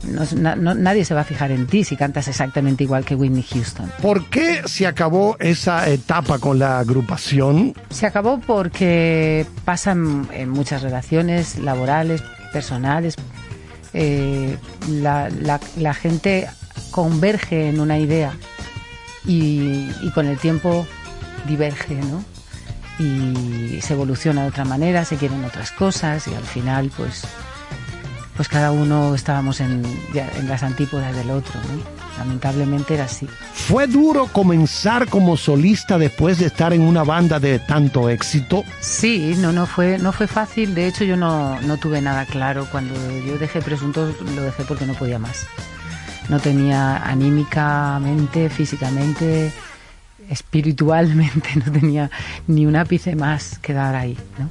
nadie se va a fijar en ti si cantas exactamente igual que Whitney Houston. ¿Por qué se acabó esa etapa con la agrupación? Se acabó porque pasan en muchas relaciones laborales, personales. Eh, la, la, gente converge en una idea y, y con el tiempo diverge, ¿no? y se evoluciona de otra manera, se quieren otras cosas y al final pues pues cada uno estábamos en, en las antípodas del otro. Lamentablemente era así. ¿Fue duro comenzar como solista después de estar en una banda de tanto éxito? Sí, no, no fue, no fue fácil. De hecho, yo no, no tuve nada claro. Cuando yo dejé Presuntos, lo dejé porque no podía más. No tenía anímicamente, físicamente, espiritualmente, no tenía ni un ápice más que dar ahí. ¿no?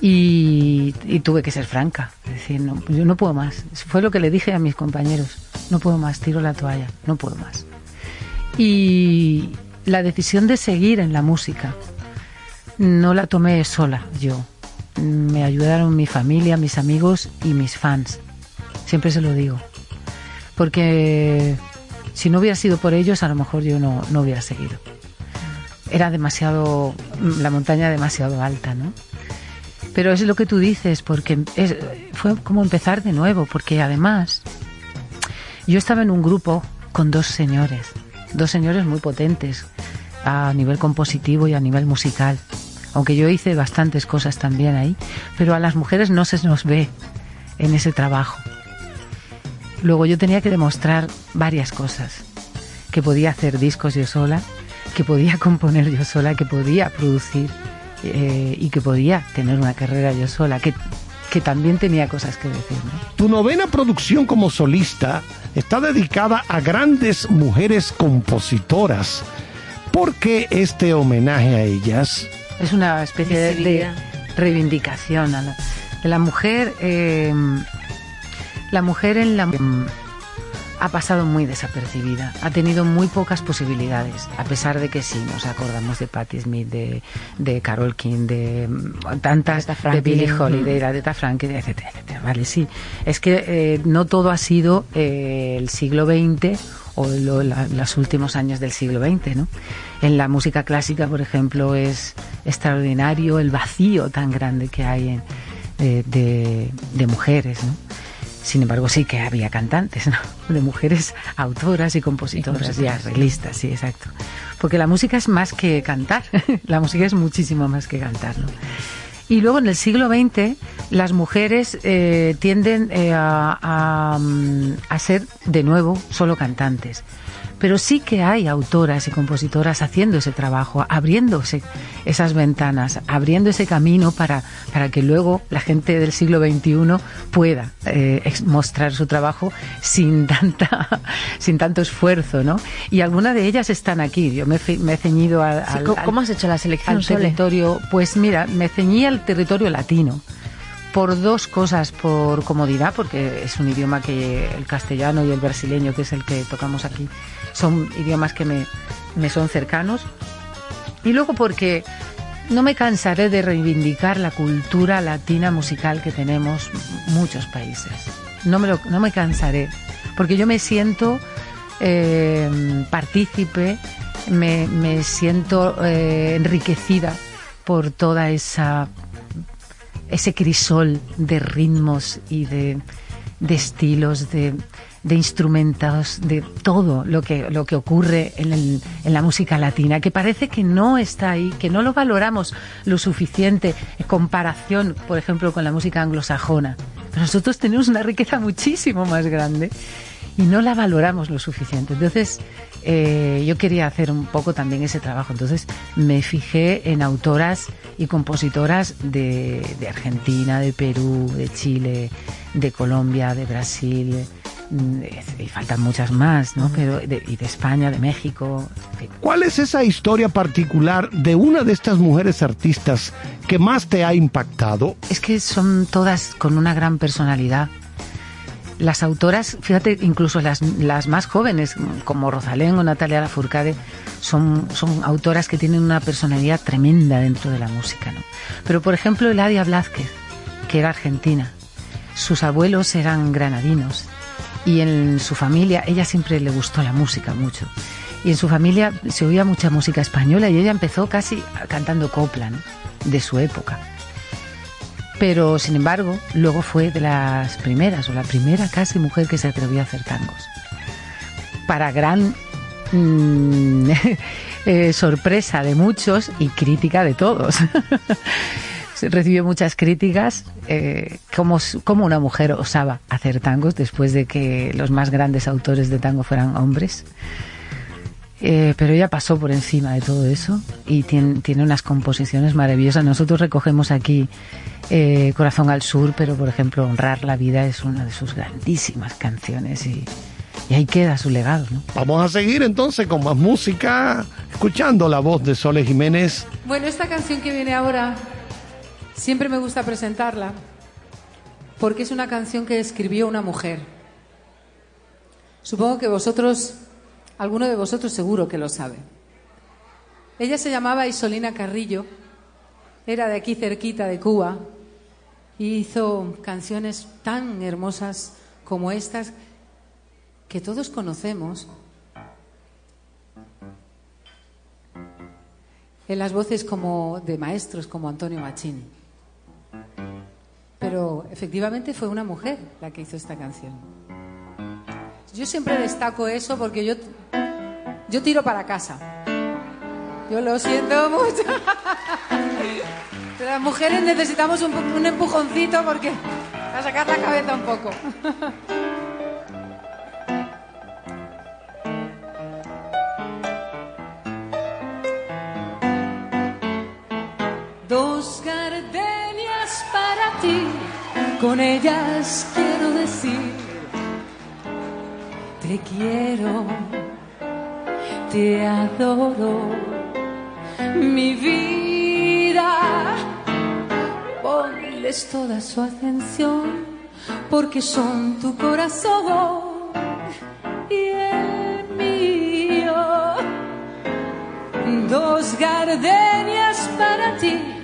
Y, tuve que ser franca, decir, no, yo no puedo más. Fue lo que le dije a mis compañeros, no puedo más, tiro la toalla, no puedo más. Y la decisión de seguir en la música no la tomé sola yo. Me ayudaron mi familia, mis amigos y mis fans. Siempre se lo digo. Porque si no hubiera sido por ellos, a lo mejor yo no, no hubiera seguido. Era demasiado, la montaña demasiado alta, ¿no? Pero es lo que tú dices, porque fue como empezar de nuevo, porque además yo estaba en un grupo con dos señores, dos señores muy potentes a nivel compositivo y a nivel musical. Aunque yo hice bastantes cosas también ahí, pero a las mujeres no se nos ve en ese trabajo. Luego yo tenía que demostrar varias cosas, que podía hacer discos yo sola, que podía componer yo sola, que podía producir eh, y que podía tener una carrera yo sola, que, que también tenía cosas que decir. Tu novena producción como solista está dedicada a grandes mujeres compositoras. ¿Por qué este homenaje a ellas? Es una especie de, reivindicación a la, de la mujer. Eh, la mujer en la ha pasado muy desapercibida, ha tenido muy pocas posibilidades, a pesar de que sí, nos acordamos de Patti Smith, de, de Carol King, de mm, tantas, de Billie Holiday, de Aretha Franklin, etcétera, etcétera. Vale, sí. Es que eh, no todo ha sido eh, el siglo XX o los últimos años del siglo XX, ¿no? En la música clásica, por ejemplo, es extraordinario el vacío tan grande que hay en, eh, de, de mujeres, ¿no? Sin embargo, sí que había cantantes, ¿no? De mujeres autoras y compositoras y, arreglistas, sí, exacto. Porque la música es más que cantar, la música es muchísimo más que cantar, ¿no? Y luego en el siglo XX las mujeres eh, tienden eh, a, a, ser de nuevo solo cantantes pero sí que hay autoras y compositoras haciendo ese trabajo, abriéndose esas ventanas, abriendo ese camino para, para que luego la gente del siglo XXI pueda eh, mostrar su trabajo sin, tanta, sin tanto esfuerzo, ¿no? Y algunas de ellas están aquí. Yo me, he ceñido al, ¿Cómo has hecho la selección? Al territorio, pues mira, me ceñí al territorio latino por dos cosas, por comodidad, porque es un idioma que el castellano y el brasileño, que es el que tocamos aquí, son idiomas que me, me son cercanos. Y luego porque no me cansaré de reivindicar la cultura latina musical que tenemos muchos países. No me, no me cansaré, porque yo me siento eh, partícipe, me, me siento eh, enriquecida por toda esa ese crisol de ritmos y de, estilos, de, instrumentos, de todo lo que, lo que ocurre en, en, la música latina, que parece que no está ahí, que no lo valoramos lo suficiente en comparación, por ejemplo, con la música anglosajona. nosotros tenemos una riqueza muchísimo más grande y no la valoramos lo suficiente. Entonces, eh, yo quería hacer un poco también ese trabajo. Entonces, me fijé en autoras y compositoras de, Argentina, de Perú, de Chile, de Colombia, de Brasil. Y faltan muchas más, ¿no? Pero y de España, de México. ¿Cuál es esa historia particular de una de estas mujeres artistas que más te ha impactado? Es que son todas con una gran personalidad las autoras, fíjate, incluso las, las más jóvenes, como Rosalén o Natalia Lafourcade, son, son autoras que tienen una personalidad tremenda dentro de la música. ¿no? Pero, por ejemplo, Eladia Blázquez, que era argentina, sus abuelos eran granadinos y en su familia, ella siempre le gustó la música mucho. Y en su familia se oía mucha música española y ella empezó casi cantando copla de su época pero sin embargo luego fue de las primeras o la primera casi mujer que se atrevió a hacer tangos. Para gran mm, eh, sorpresa de muchos y crítica de todos. Recibió muchas críticas eh, como, como una mujer osaba hacer tangos después de que los más grandes autores de tango fueran hombres. Eh, pero ella pasó por encima de todo eso y tiene, tiene unas composiciones maravillosas. Nosotros recogemos aquí eh, Corazón al Sur, pero por ejemplo Honrar la Vida es una de sus grandísimas canciones y, y ahí queda su legado. ¿no? Vamos a seguir entonces con más música, escuchando la voz de Sole Jiménez. Bueno, esta canción que viene ahora, siempre me gusta presentarla, porque es una canción que escribió una mujer. Supongo que vosotros Alguno de vosotros seguro que lo sabe. Ella se llamaba Isolina Carrillo, era de aquí cerquita de Cuba y hizo canciones tan hermosas como estas que todos conocemos. En las voces como de maestros como Antonio Machín. Pero efectivamente fue una mujer la que hizo esta canción. Yo siempre destaco eso porque yo, yo tiro para casa. Yo lo siento mucho. Las mujeres necesitamos un, un empujoncito porque a sacar la cabeza un poco. Dos para con ellas quiero decir te quiero, te adoro, mi vida. Ponles toda su atención porque son tu corazón. Dos gardenias para ti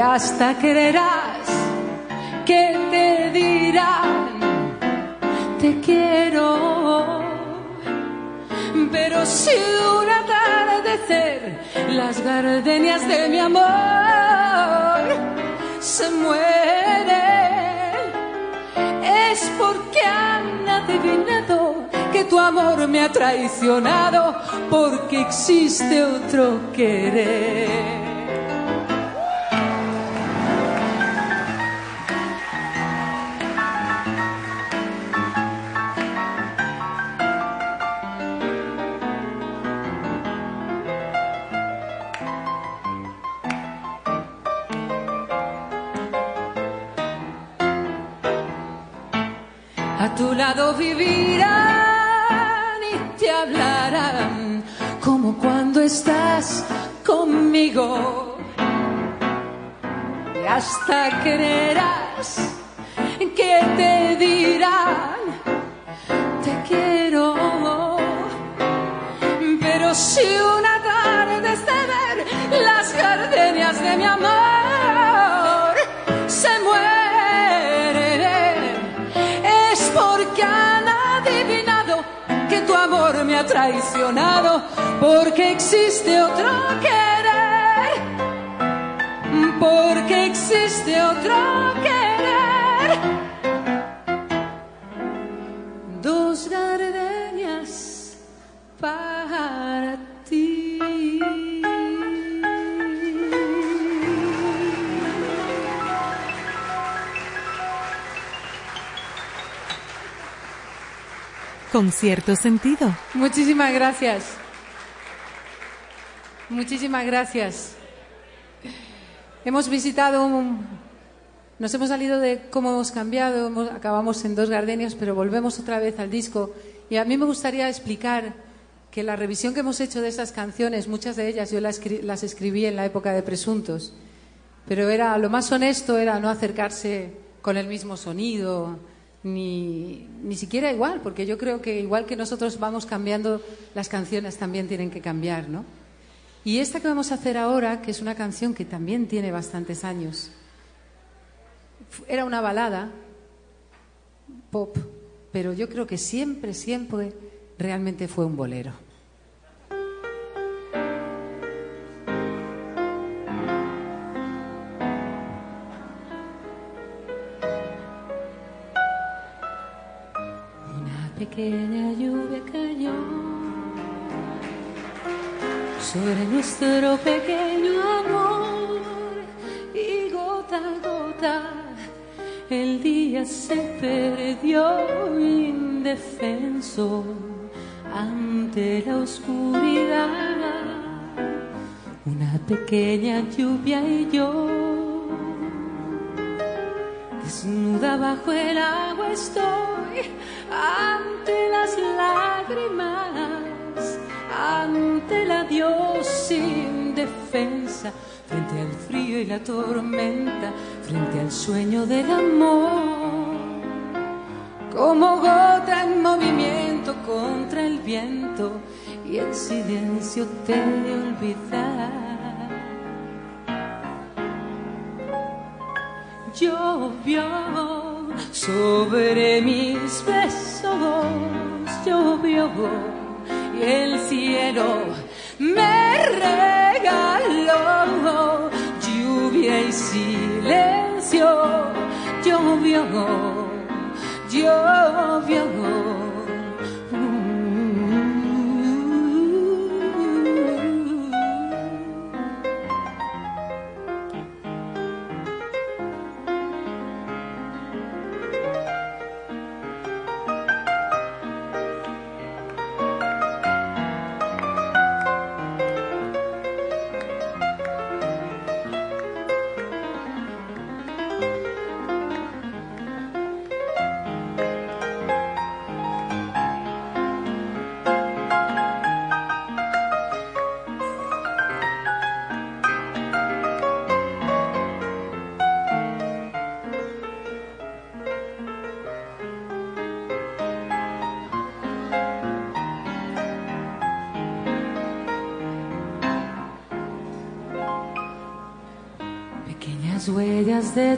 Hasta creerás que te dirán, te quiero Pero si un atardecer las gardenias de mi amor se mueren, es porque han adivinado que tu amor me ha traicionado, porque existe otro querer. Vivirán y te hablarán como cuando estás conmigo. Y hasta creerás que te dirán, te quiero. Pero si una traicionado, porque existe otro querer, porque existe otro querer. Con cierto sentido. Muchísimas gracias. Muchísimas gracias. Hemos visitado, nos hemos salido de cómo hemos cambiado, acabamos en dos gardenias, pero volvemos otra vez al disco. Y a mí me gustaría explicar que la revisión que hemos hecho de esas canciones, muchas de ellas yo las, las escribí en la época de Presuntos, pero era lo más honesto era no acercarse con el mismo sonido, ni, ni siquiera igual, porque yo creo que igual que nosotros vamos cambiando, las canciones también tienen que cambiar, ¿no? Y esta que vamos a hacer ahora, que es una canción que también tiene bastantes años, era una balada pop, pero yo creo que siempre, siempre realmente fue un bolero. Pequeña lluvia cayó sobre nuestro pequeño amor y gota a gota el día se perdió indefenso ante la oscuridad. Una pequeña lluvia y yo Desnuda bajo el agua estoy ante las lágrimas, ante el adiós sin defensa, frente al frío y la tormenta, frente al sueño del amor. Como gota en movimiento contra el viento y el silencio te de olvidar. llovió sobre mis besos, llovió y el cielo me regaló lluvia y silencio, llovió, llovió.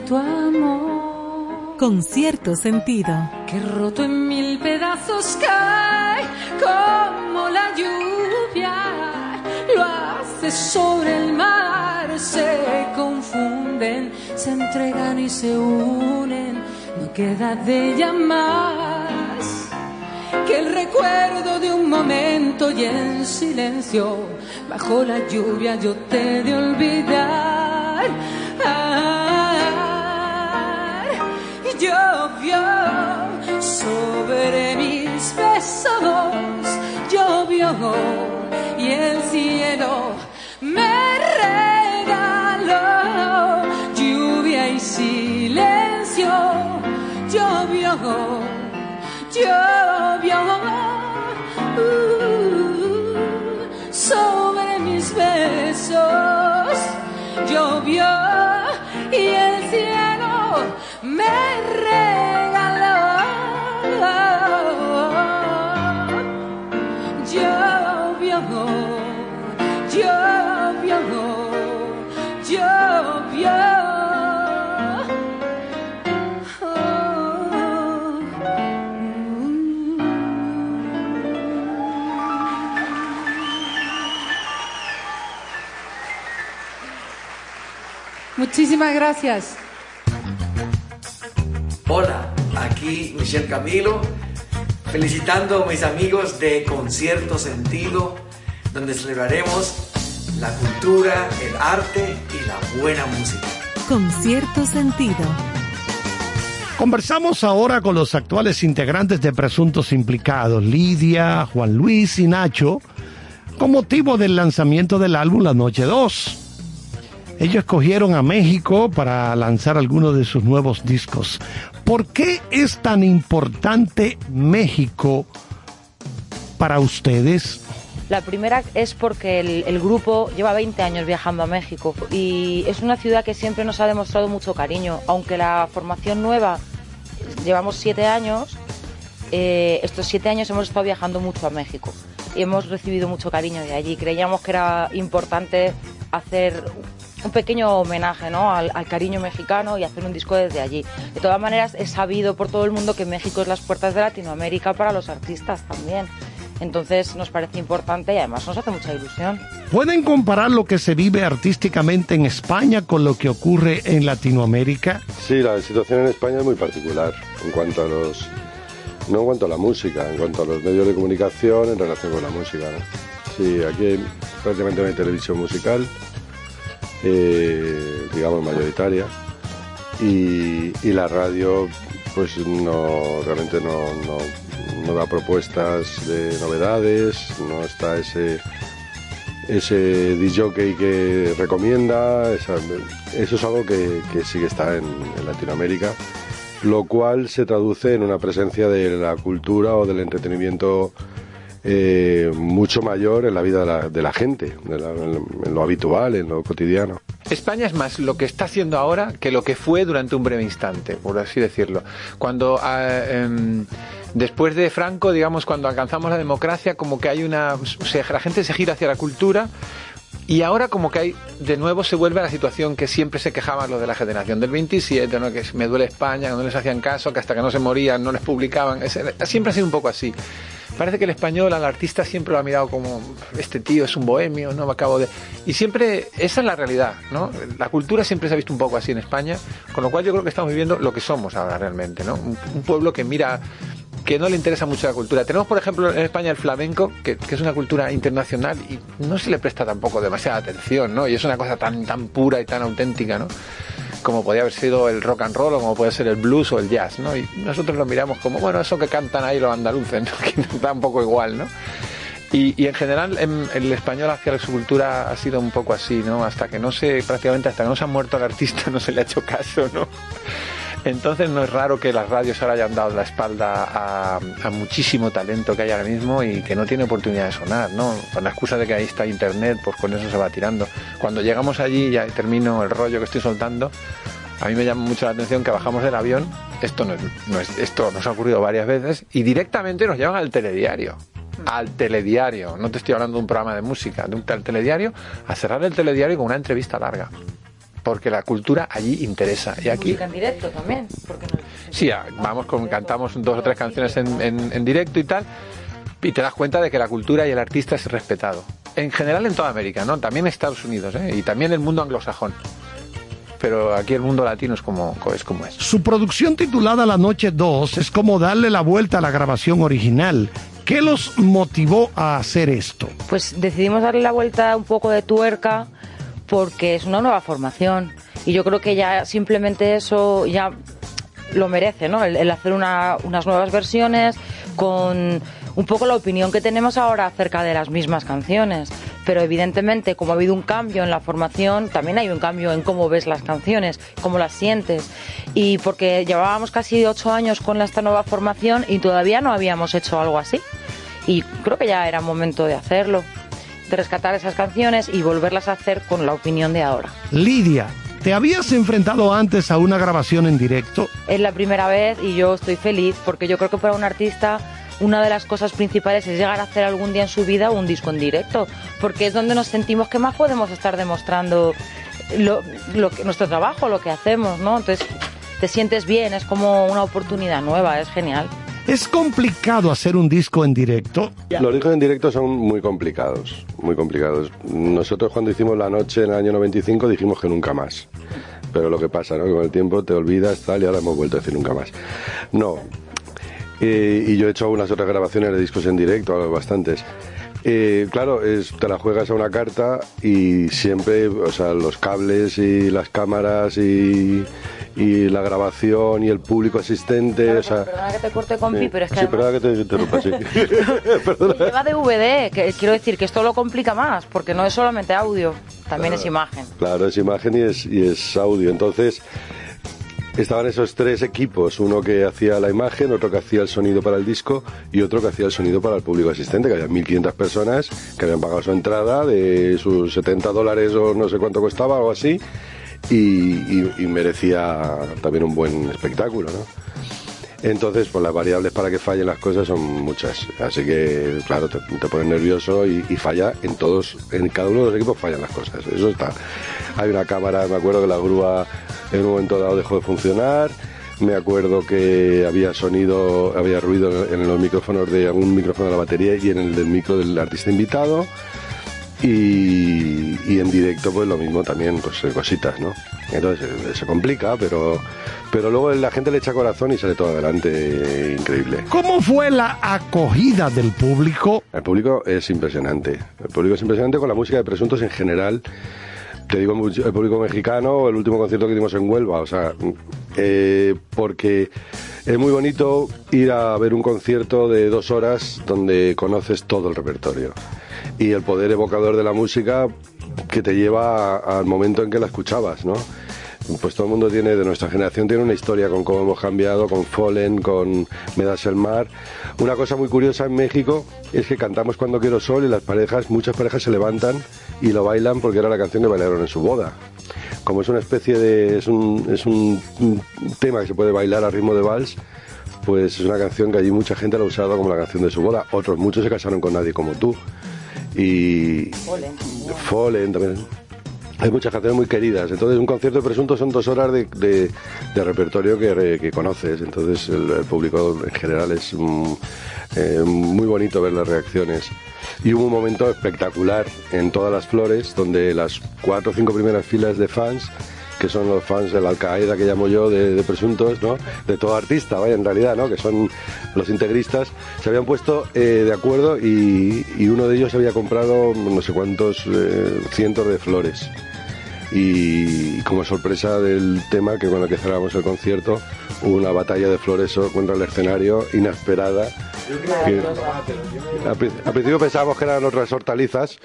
Tu amor con cierto sentido. Que roto en mil pedazos cae como la lluvia. Lo hace sobre el mar, se confunden, se entregan y se unen. No queda de ella más que el recuerdo de un momento y en silencio, bajo la lluvia yo te de olvidar. Llovió Muchísimas gracias. Hola, aquí Michelle Camilo, felicitando a mis amigos de Concierto Sentido, donde celebraremos la cultura, el arte y la buena música. Con cierto sentido. Conversamos ahora con los actuales integrantes de Presuntos Implicados, Lidia, Juan Luis y Nacho, con motivo del lanzamiento del álbum La Noche 2. Ellos escogieron a México para lanzar algunos de sus nuevos discos. ¿Por qué es tan importante México para ustedes? La primera es porque el, grupo lleva 20 años viajando a México y es una ciudad que siempre nos ha demostrado mucho cariño. Aunque la formación nueva llevamos 7 años, eh, estos 7 años hemos estado viajando mucho a México y hemos recibido mucho cariño de allí. Creíamos que era importante hacer un pequeño homenaje ¿no? al, al, cariño mexicano y hacer un disco desde allí. De todas maneras, es sabido por todo el mundo que México es las puertas de Latinoamérica para los artistas también. Entonces nos parece importante y además nos hace mucha ilusión. ¿Pueden comparar lo que se vive artísticamente en España con lo que ocurre en Latinoamérica? Sí, la situación en España es muy particular en cuanto a los... No en cuanto a la música, en cuanto a los medios de comunicación en relación con la música. ¿no? Sí, aquí prácticamente no hay televisión musical, eh, digamos mayoritaria, y, la radio pues no realmente no, no, da propuestas de novedades, no está ese ese DJ que recomienda, eso es algo que, que sí que está en, Latinoamérica, lo cual se traduce en una presencia de la cultura o del entretenimiento eh, mucho mayor en la vida de la, de la gente, de la, en lo habitual, en lo cotidiano. España es más lo que está haciendo ahora que lo que fue durante un breve instante, por así decirlo. Cuando eh, eh, después de Franco, digamos, cuando alcanzamos la democracia, como que hay una, la gente se gira hacia la cultura. Y ahora como que hay, de nuevo se vuelve a la situación que siempre se quejaban los de la generación del 27, ¿no? que me duele España, que no les hacían caso, que hasta que no se morían no les publicaban. Siempre ha sido un poco así. Parece que el español al artista siempre lo ha mirado como este tío es un bohemio, no me acabo de. Y siempre esa es la realidad, ¿no? La cultura siempre se ha visto un poco así en España, con lo cual yo creo que estamos viviendo lo que somos ahora realmente, ¿no? Un, pueblo que mira que no le interesa mucho la cultura. Tenemos, por ejemplo, en España el flamenco, que, que, es una cultura internacional y no se le presta tampoco demasiada atención, ¿no? Y es una cosa tan, tan pura y tan auténtica, ¿no? Como podía haber sido el rock and roll o como puede ser el blues o el jazz, ¿no? Y nosotros lo miramos como, bueno, eso que cantan ahí los andaluces, ¿no? Que da un poco igual, ¿no? Y, en general en, el español hacia su cultura ha sido un poco así, ¿no? Hasta que no se, prácticamente hasta que no se ha muerto el artista no se le ha hecho caso, ¿no? Entonces no es raro que las radios ahora hayan dado la espalda a, muchísimo talento que hay ahora mismo y que no tiene oportunidad de sonar, ¿no? Con la excusa de que ahí está internet, pues con eso se va tirando. Cuando llegamos allí, ya termino el rollo que estoy soltando, a mí me llama mucho la atención que bajamos del avión, esto, no es, no es, esto nos ha ocurrido varias veces, y directamente nos llevan al telediario al telediario, no te estoy hablando de un programa de música, de un telediario, a cerrar el telediario con una entrevista larga. Porque la cultura allí interesa. Y aquí, Música en directo también. Porque no- sí, ah, vamos, con, cantamos dos o tres canciones en, en- en directo y tal, y te das cuenta de que la cultura y el artista es respetado. En general en toda América, ¿no? También en Estados Unidos, ¿eh? Y también el mundo anglosajón. Pero aquí el mundo latino es como es. Como es. Su producción titulada La Noche 2 es como darle la vuelta a la grabación original. ¿Qué los motivó a hacer esto? Pues decidimos darle la vuelta un poco de tuerca porque es una nueva formación y yo creo que ya simplemente eso ya lo merece, ¿no? El, hacer una- unas nuevas versiones con un poco la opinión que tenemos ahora acerca de las mismas canciones. Pero evidentemente, como ha habido un cambio en la formación, también hay un cambio en cómo ves las canciones, cómo las sientes. Y porque llevábamos casi ocho años con esta nueva formación y todavía no habíamos hecho algo así. Y creo que ya era momento de hacerlo, de rescatar esas canciones y volverlas a hacer con la opinión de ahora. Lidia, ¿te habías enfrentado antes a una grabación en directo? Es la primera vez y yo estoy feliz porque yo creo que para un artista una de las cosas principales es llegar a hacer algún día en su vida un disco en directo, porque es donde nos sentimos que más podemos estar demostrando lo, lo que, nuestro trabajo, lo que hacemos, ¿no? Entonces te sientes bien, es como una oportunidad nueva, es genial. ¿Es complicado hacer un disco en directo? Los discos en directo son muy complicados, muy complicados. Nosotros cuando hicimos La Noche en el año 95 dijimos que nunca más. Pero lo que pasa, ¿no? Con el tiempo te olvidas tal y ahora hemos vuelto a decir nunca más. No. Eh, y yo he hecho algunas otras grabaciones de discos en directo, bastantes. Eh, claro, te la juegas a una carta y siempre, o sea, los cables y las cámaras y, y la grabación y el público asistente, o sea... Perdona que te corte compi, Sí, pero es que sí, además perdona que te interrumpa, sí. lleva DVD, que quiero decir que esto lo complica más, porque no es solamente audio, también es imagen. Claro, es imagen y es, y es audio. Entonces, estaban esos tres equipos, uno que hacía la imagen, otro que hacía el sonido para el disco y otro que hacía el sonido para el público asistente, que había 1.500 personas que habían pagado su entrada de sus 70 dólares o no sé cuánto costaba, algo así, y, merecía también un buen espectáculo, ¿no? Entonces, pues las variables para que fallen las cosas son muchas. Así que, claro, te, te pones nervioso y, y falla en todos, en cada uno de los equipos fallan las cosas. Eso está. Hay una cámara, me acuerdo que la grúa en un momento dado dejó de funcionar. Me acuerdo que había sonido, había ruido en los micrófonos de algún micrófono de la batería y en el del micro del artista invitado. Y, y en directo pues lo mismo también, pues eh, cositas, ¿no? Entonces eh, se complica, pero, pero luego la gente le echa corazón y sale todo adelante eh, increíble. ¿Cómo fue la acogida del público? El público es impresionante. El público es impresionante con la música de Presuntos en general. Te digo el público mexicano, el último concierto que dimos en Huelva, o sea, eh, porque es muy bonito ir a ver un concierto de dos horas donde conoces todo el repertorio y el poder evocador de la música que te lleva al momento en que la escuchabas, ¿no? Pues todo el mundo tiene, de nuestra generación, tiene una historia con cómo hemos cambiado, con Fallen, con Me das el mar. Una cosa muy curiosa en México es que cantamos Cuando quiero sol y las parejas, muchas parejas se levantan y lo bailan porque era la canción que bailaron en su boda. Como es una especie de, es un, es un, un tema que se puede bailar a ritmo de vals, pues es una canción que allí mucha gente la ha usado como la canción de su boda. Otros muchos se casaron con nadie como tú. Y Fallen también. Hay muchas canciones muy queridas. Entonces, un concierto de presunto son dos horas de, de- de repertorio que, que conoces. Entonces, el, el público en general es mm, eh, muy bonito ver las reacciones. Y hubo un momento espectacular en todas las flores, donde las cuatro o cinco primeras filas de fans, que son los fans de la Al-Qaeda que llamo yo, de, presuntos, ¿no? De todo artista, vaya, en realidad, ¿no? Que son los integristas, se habían puesto eh, de acuerdo y, uno de ellos había comprado no sé cuántos eh, cientos de flores. Y como sorpresa del tema que con que cerramos el concierto, una batalla de flores contra el escenario inesperada. Que- al principio pensábamos que eran otras hortalizas,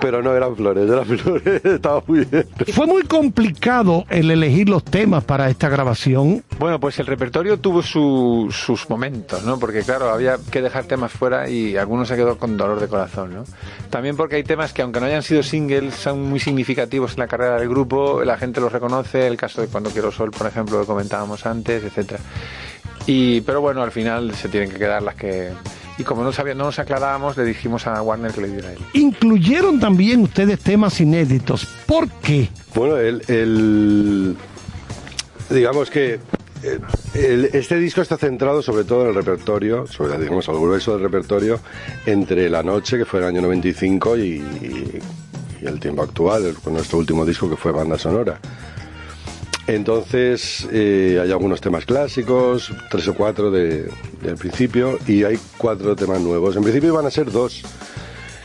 pero no eran flores, eran flores, estaba muy bien. ¿Fue muy complicado el elegir los temas para esta grabación? Bueno, pues el repertorio tuvo su- sus momentos, ¿no? Porque claro, había que dejar temas fuera y algunos se quedó con dolor de corazón, ¿no? También porque hay temas que aunque no hayan sido singles, son muy significativos en la carrera del grupo, la gente los reconoce, el caso de Cuando Quiero Sol, por ejemplo, que comentábamos antes, etcétera. Y, pero bueno, al final se tienen que quedar las que... y como no, sabía, no nos aclarábamos, le dijimos a Warner que le diera a él. Incluyeron también ustedes temas inéditos. ¿Por qué? Bueno, el, el- digamos que eh, el- este disco está centrado sobre todo en el repertorio, sobre digamos al grueso del repertorio, entre La Noche, que fue el año 95, y, y el tiempo actual, con nuestro último disco que fue Banda Sonora. Entonces eh, hay algunos temas clásicos, tres o cuatro de- del principio, y hay cuatro temas nuevos. En principio iban a ser dos.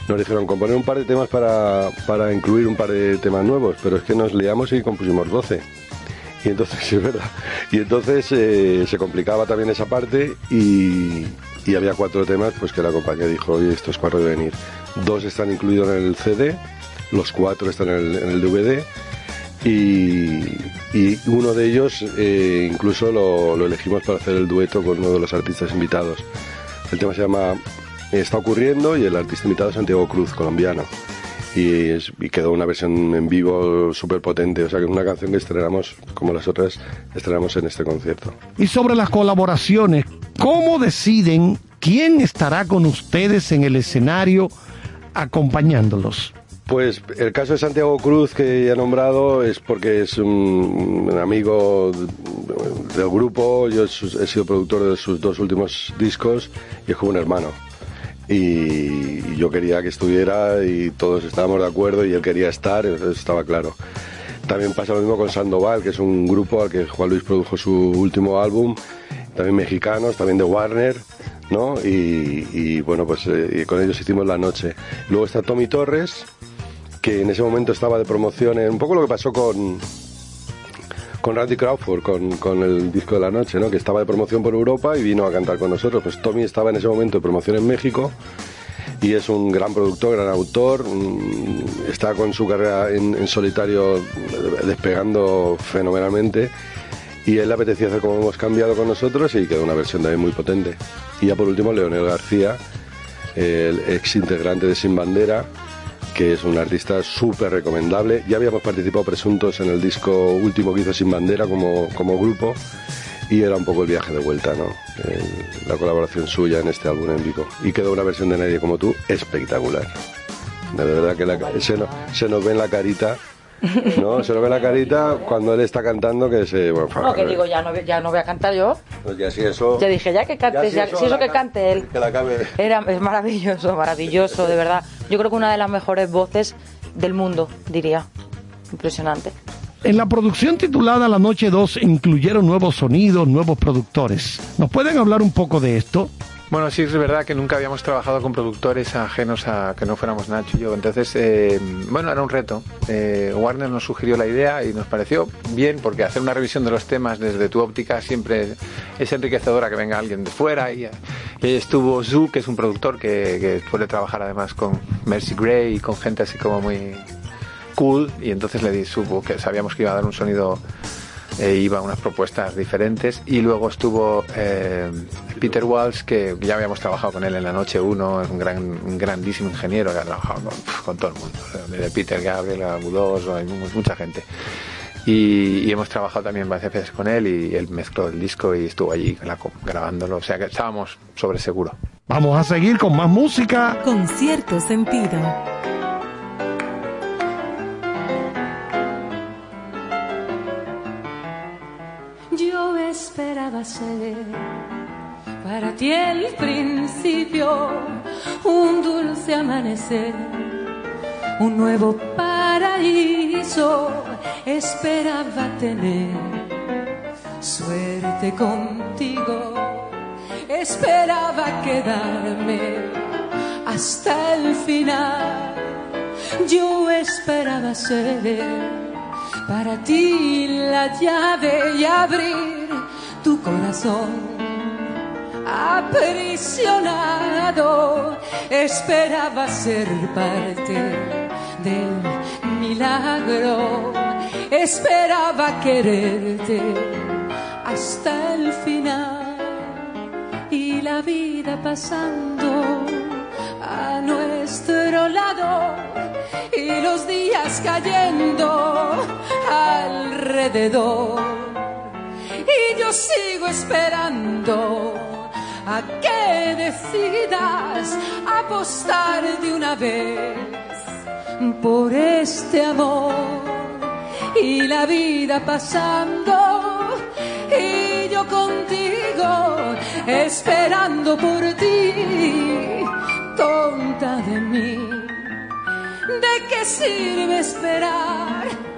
Nos dijeron componer un par de temas para, para incluir un par de temas nuevos, pero es que nos liamos y compusimos 12. Y entonces, es verdad. Y entonces eh, se complicaba también esa parte y, y había cuatro temas pues que la compañía dijo, oye, estos cuatro deben ir. Dos están incluidos en el CD, los cuatro están en el, en el DVD y, uno de ellos eh, incluso lo, elegimos para hacer el dueto con uno de los artistas invitados. El tema se llama Está ocurriendo y el artista invitado es Santiago Cruz, colombiano. Y, y quedó una versión en vivo súper potente, o sea que es una canción que estrenamos, como las otras, estrenamos en este concierto. Y sobre las colaboraciones, ¿cómo deciden quién estará con ustedes en el escenario acompañándolos? Pues el caso de Santiago Cruz que ya he nombrado es porque es un, amigo del grupo, yo he sido productor de sus dos últimos discos y es como un hermano. Y yo quería que estuviera y todos estábamos de acuerdo y él quería estar, eso estaba claro. También pasa lo mismo con Sandoval, que es un grupo al que Juan Luis produjo su último álbum, también mexicanos, también de Warner, ¿no? Y, bueno, pues eh, con ellos hicimos la noche. Luego está Tommy Torres, que en ese momento estaba de promoción, un poco lo que pasó con, con Randy Crawford, con, con el disco de la noche, ¿no? que estaba de promoción por Europa y vino a cantar con nosotros. Pues Tommy estaba en ese momento de promoción en México y es un gran productor, gran autor, mm, está con su carrera en, solitario despegando fenomenalmente y él le apetecía hacer como hemos cambiado con nosotros y quedó una versión también muy potente. Y ya por último Leonel García, el ex integrante de Sin Bandera, que es un artista súper recomendable. Ya habíamos participado presuntos en el disco último que hizo Sin Bandera como, como grupo y era un poco el viaje de vuelta, ¿no? La colaboración suya en este álbum en vivo. Y quedó una versión de Nadie como tú espectacular. De verdad que la- se, nos, se nos ve en la carita, ¿no? Se nos ve la carita cuando él está cantando que se... Bueno, No, que digo, ya no, ya no voy a cantar yo. pues ya si eso... Ya dije, ya que cantes, Ya ya, si eso si eso que ca- cante él. Que la acabe... Era, es maravilloso, maravilloso, de verdad. Yo creo que una de las mejores voces del mundo, diría. Impresionante. En la producción titulada La Noche 2 incluyeron nuevos sonidos, nuevos productores. ¿Nos pueden hablar un poco de esto? Bueno, sí es verdad que nunca habíamos trabajado con productores ajenos a que no fuéramos Nacho y yo. Entonces, eh, bueno, era un reto. Eh, Warner nos sugirió la idea y nos pareció bien porque hacer una revisión de los temas desde tu óptica siempre es enriquecedora que venga alguien de fuera. Y, y estuvo Zu, que es un productor que, suele trabajar además con Mercy Gray y con gente así como muy cool. Y entonces le di supo que sabíamos que iba a dar un sonido eh, iba a unas propuestas diferentes y luego estuvo eh, Peter Walsh que ya habíamos trabajado con él en la noche 1 es un, gran, un grandísimo ingeniero que ha trabajado con, con todo el mundo desde Peter Gabriel a Budós hay mu- mucha gente y, y hemos trabajado también varias veces con él y él mezcló el disco y estuvo allí grabándolo o sea que estábamos sobre seguro Vamos a seguir con más música. Con cierto sentido. Esperaba ser para ti el principio, un dulce amanecer, un nuevo paraíso. Esperaba tener suerte contigo, esperaba quedarme hasta el final. Yo esperaba ser para ti la llave y abrir tu corazón aprisionado. Esperaba ser parte del milagro, esperaba quererte hasta el final y la vida pasando a nuestro lado y los días cayendo alrededor. Y yo sigo esperando a que decidas apostar de una vez por este amor y la vida pasando y yo contigo esperando por ti, tonta de mí. ¿De qué sirve esperar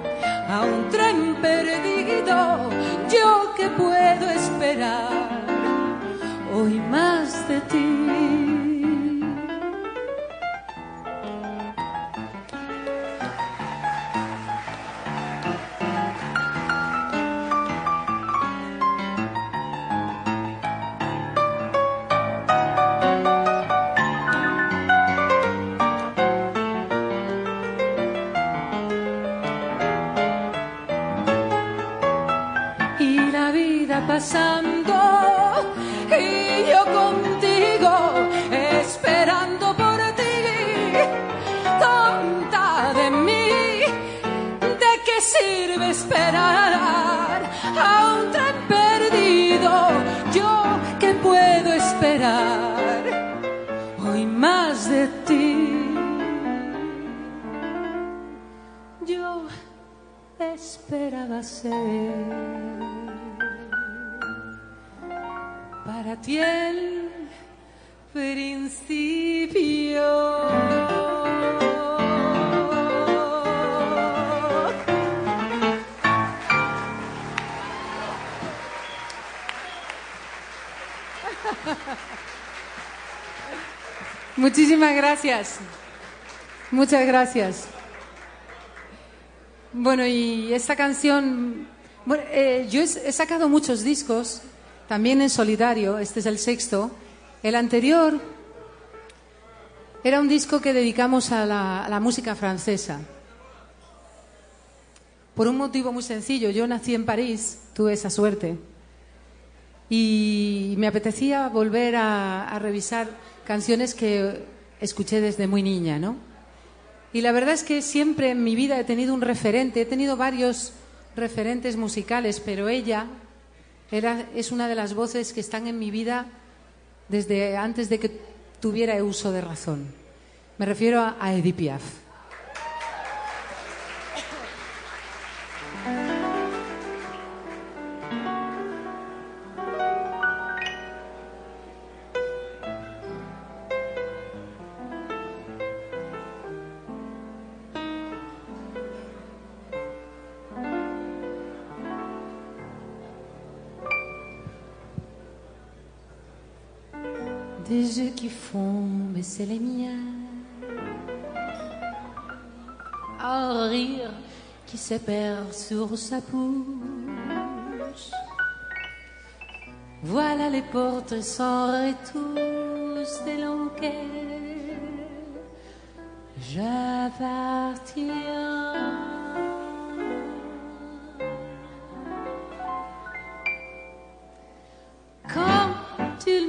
a un tren perdido? Yo que puedo esperar hoy más de ti. Pasando y yo contigo esperando por ti. Tonta de mí de qué sirve esperar a un tren perdido yo que puedo esperar hoy más de ti. Yo esperaba ser para ti el principio. Muchísimas gracias. Muchas gracias. Bueno, y esta canción, bueno, eh, yo he, he sacado muchos discos, también en solitario, este es el sexto. El anterior era un disco que dedicamos a la, a la música francesa. Por un motivo muy sencillo, yo nací en París, tuve esa suerte, y me apetecía volver a, a revisar canciones que escuché desde muy niña, ¿no? Y la verdad es que siempre en mi vida he tenido un referente, he tenido varios referentes musicales, pero ella era, es una de las voces que están en mi vida desde antes de que tuviera uso de razón. Me refiero a, a Edith Piaf. Des yeux qui font baisser les miens. Un rire qui se perd sur sa bouche. Voilà les portes sans retour selon qu'elle j'appartiens.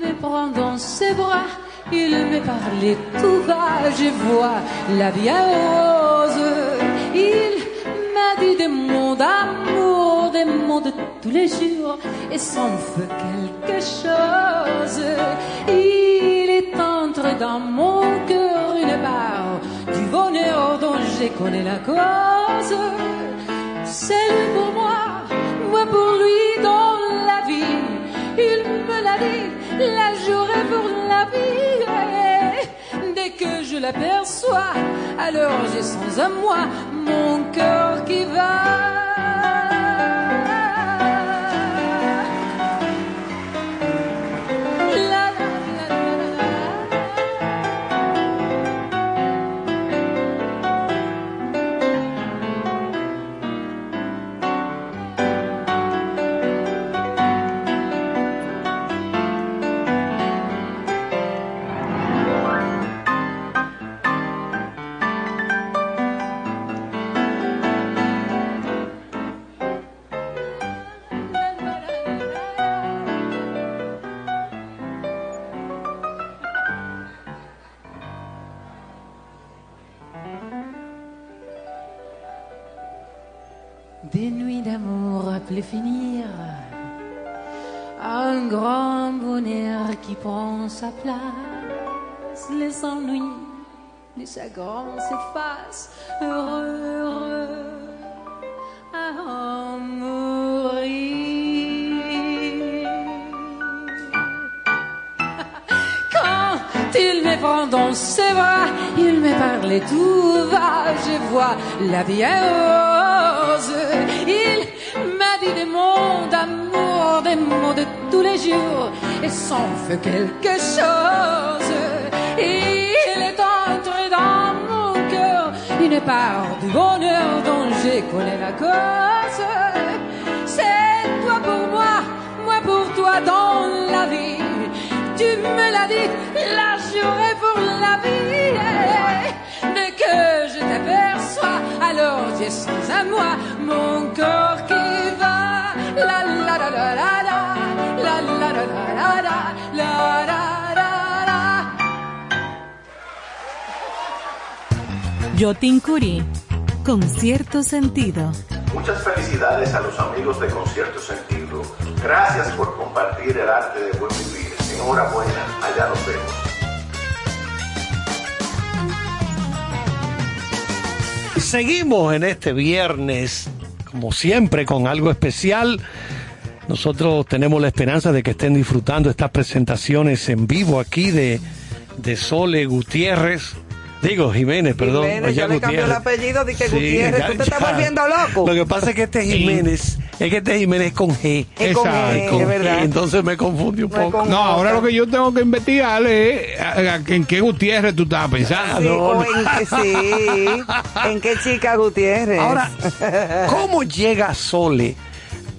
Me prend dans ses bras, il me parlait tout bas, je vois la vie rose. Il m'a dit des mots d'amour, des mots de tous les jours, et me fait quelque chose. Il est entré dans mon cœur une part du bonheur dont je connais la cause. C'est lui pour moi, moi pour lui la j'aurai pour la vie. Dès que je l'aperçois, alors j'ai sans à moi mon cœur qui va. Les chagrins s'effacent, heureux, à mourir. Quand il me prend dans ses bras, il me parle tout va, je vois la vie rose. Il m'a dit des mots d'amour, des mots de tous les jours, et s'en fait quelque chose. Il part du bonheur dont j'ai connais la cause. C'est toi pour moi, moi pour toi dans la vie. Tu me l'as dit, la juré pour la vie. Dès que je t'aperçois, alors tu es sans à moi, mon corps qui va. La la la, la la la la la la, la la la la. Jotin Curie, con cierto sentido. Muchas felicidades a los amigos de Concierto Sentido. Gracias por compartir el arte de buen vivir. Enhorabuena, allá nos vemos. Seguimos en este viernes, como siempre, con algo especial. Nosotros tenemos la esperanza de que estén disfrutando estas presentaciones en vivo aquí de, de Sole Gutiérrez. Digo, Jiménez, perdón. Jiménez, ya le cambió el apellido de que Sí, Gutiérrez. ya- ¿Tú te estás volviendo loco? Lo que pasa es que este Jiménez, es que este Jiménez es con G. Es con G, Es con es verdad. G, Entonces me confunde un No poco. No, ahora lo que yo tengo que investigar es a- en qué Gutiérrez tú estabas pensando. Sí, o en, sí, ¿en qué chica Gutiérrez? Ahora, ¿cómo llega Sole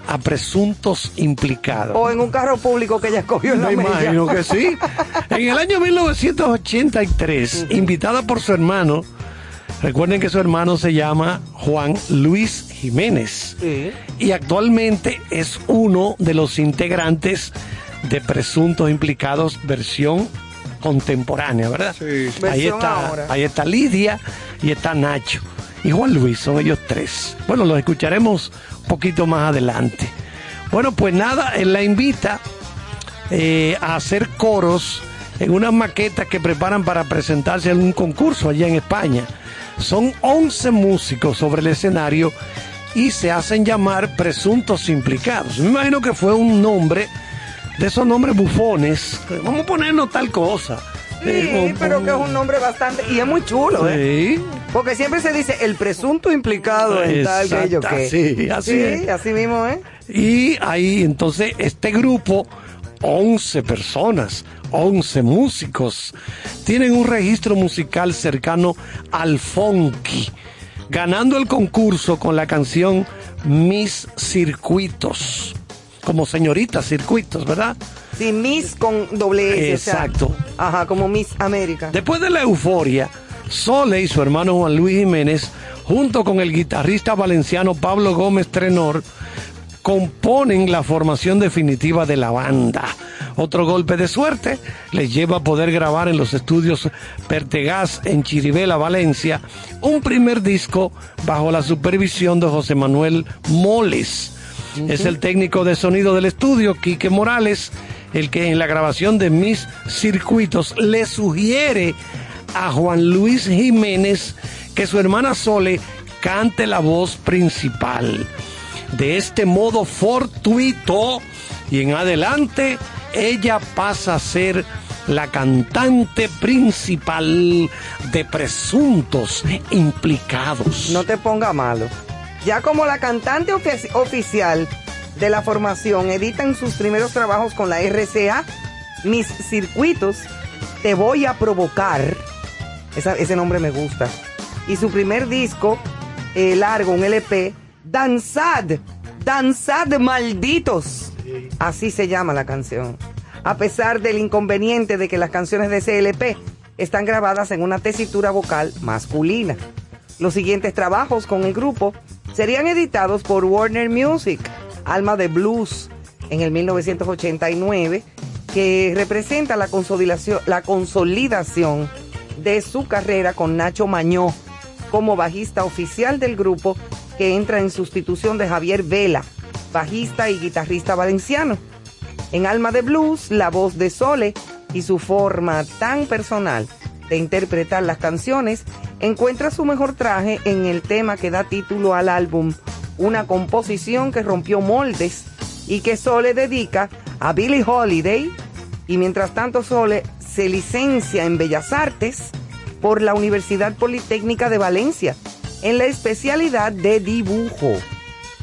a presuntos implicados? o en un carro público que ella escogió en la Me imagino que sí. En el año 1983, invitada por su hermano, recuerden que su hermano se llama Juan Luis Jiménez y actualmente es uno de los integrantes de Presuntos Implicados versión contemporánea, ¿verdad? Ahí Versión está, ahora. ahí está Lidia y está Nacho y Juan Luis, son ellos tres. Bueno, los escucharemos un poquito más adelante. Bueno, pues nada, él la invita eh, a hacer coros en unas maquetas que preparan para presentarse en un concurso allá en España. Son 11 músicos sobre el escenario y se hacen llamar presuntos implicados. Me imagino que fue un nombre de esos nombres bufones. Vamos a ponernos tal cosa. Sí, pero que es un nombre bastante. Y es muy chulo, ¿eh? Sí. Porque siempre se dice el presunto implicado en tal que yo que. sí, así sí, es. así mismo, ¿eh? Y ahí entonces este grupo, 11 personas, 11 músicos, tienen un registro musical cercano al funky, ganando el concurso con la canción Mis Circuitos, como señorita Circuitos, ¿verdad? Sí, Miss con doble S. o sea, Exacto. ajá, como Miss América. Después de la euforia, Sole y su hermano Juan Luis Jiménez, junto con el guitarrista valenciano Pablo Gómez Trenor, componen la formación definitiva de la banda. Otro golpe de suerte les lleva a poder grabar en los estudios Pertegaz en Chirivela, Valencia, un primer disco bajo la supervisión de José Manuel Moles. Es el técnico de sonido del estudio, Quique Morales, el que en la grabación de Mis Circuitos le sugiere a Juan Luis Jiménez que su hermana Sole cante la voz principal. De este modo fortuito y en adelante ella pasa a ser la cantante principal de presuntos implicados. No te ponga malo. Ya como la cantante ofi- oficial de la formación editan sus primeros trabajos con la RCA, Mis Circuitos, Te Voy a Provocar, ese nombre me gusta, y su primer disco eh, largo, un LP, Danzad, Danzad Malditos, así se llama la canción. A pesar del inconveniente de que las canciones de ese LP están grabadas en una tesitura vocal masculina. Los siguientes trabajos con el grupo serían editados por Warner Music, Alma de Blues, en el 1989, que representa la consolidación, la consolidación de su carrera con Nacho Mañó como bajista oficial del grupo que entra en sustitución de Javier Vela, bajista y guitarrista valenciano. En Alma de Blues, la voz de Sole y su forma tan personal de interpretar las canciones encuentra su mejor traje en el tema que da título al álbum, una composición que rompió moldes y que Sole dedica a Billie Holiday y mientras tanto Sole se licencia en Bellas Artes por la Universidad Politécnica de Valencia en la especialidad de dibujo,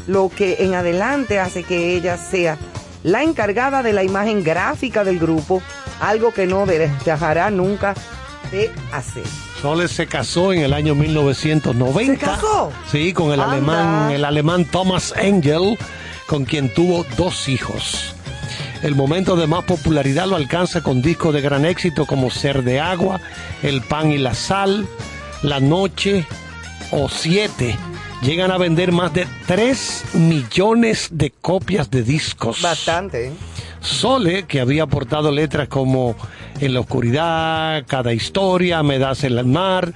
lo que en adelante hace que ella sea la encargada de la imagen gráfica del grupo, algo que no dejará nunca de hacer. Sole se casó en el año 1990. ¿Se casó? Sí, con el Anda. alemán, el alemán Thomas Engel, con quien tuvo dos hijos. El momento de más popularidad lo alcanza con discos de gran éxito como Ser de Agua, El Pan y la Sal, La Noche o Siete. Llegan a vender más de 3 millones de copias de discos. Bastante. ¿eh? Sole, que había aportado letras como En la oscuridad, Cada historia, Me das el mar,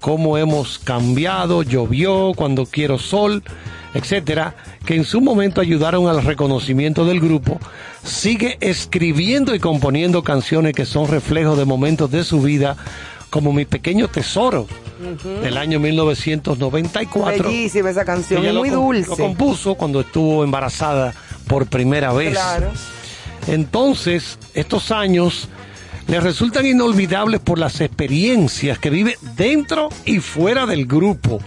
Cómo hemos cambiado, Llovió, Cuando quiero sol, etcétera, que en su momento ayudaron al reconocimiento del grupo, sigue escribiendo y componiendo canciones que son reflejos de momentos de su vida, como Mi pequeño tesoro, del año 1994. Bellísima esa canción, es muy dulce. Lo compuso cuando estuvo embarazada por primera vez. Claro. Entonces, estos años le resultan inolvidables por las experiencias que vive dentro y fuera del grupo.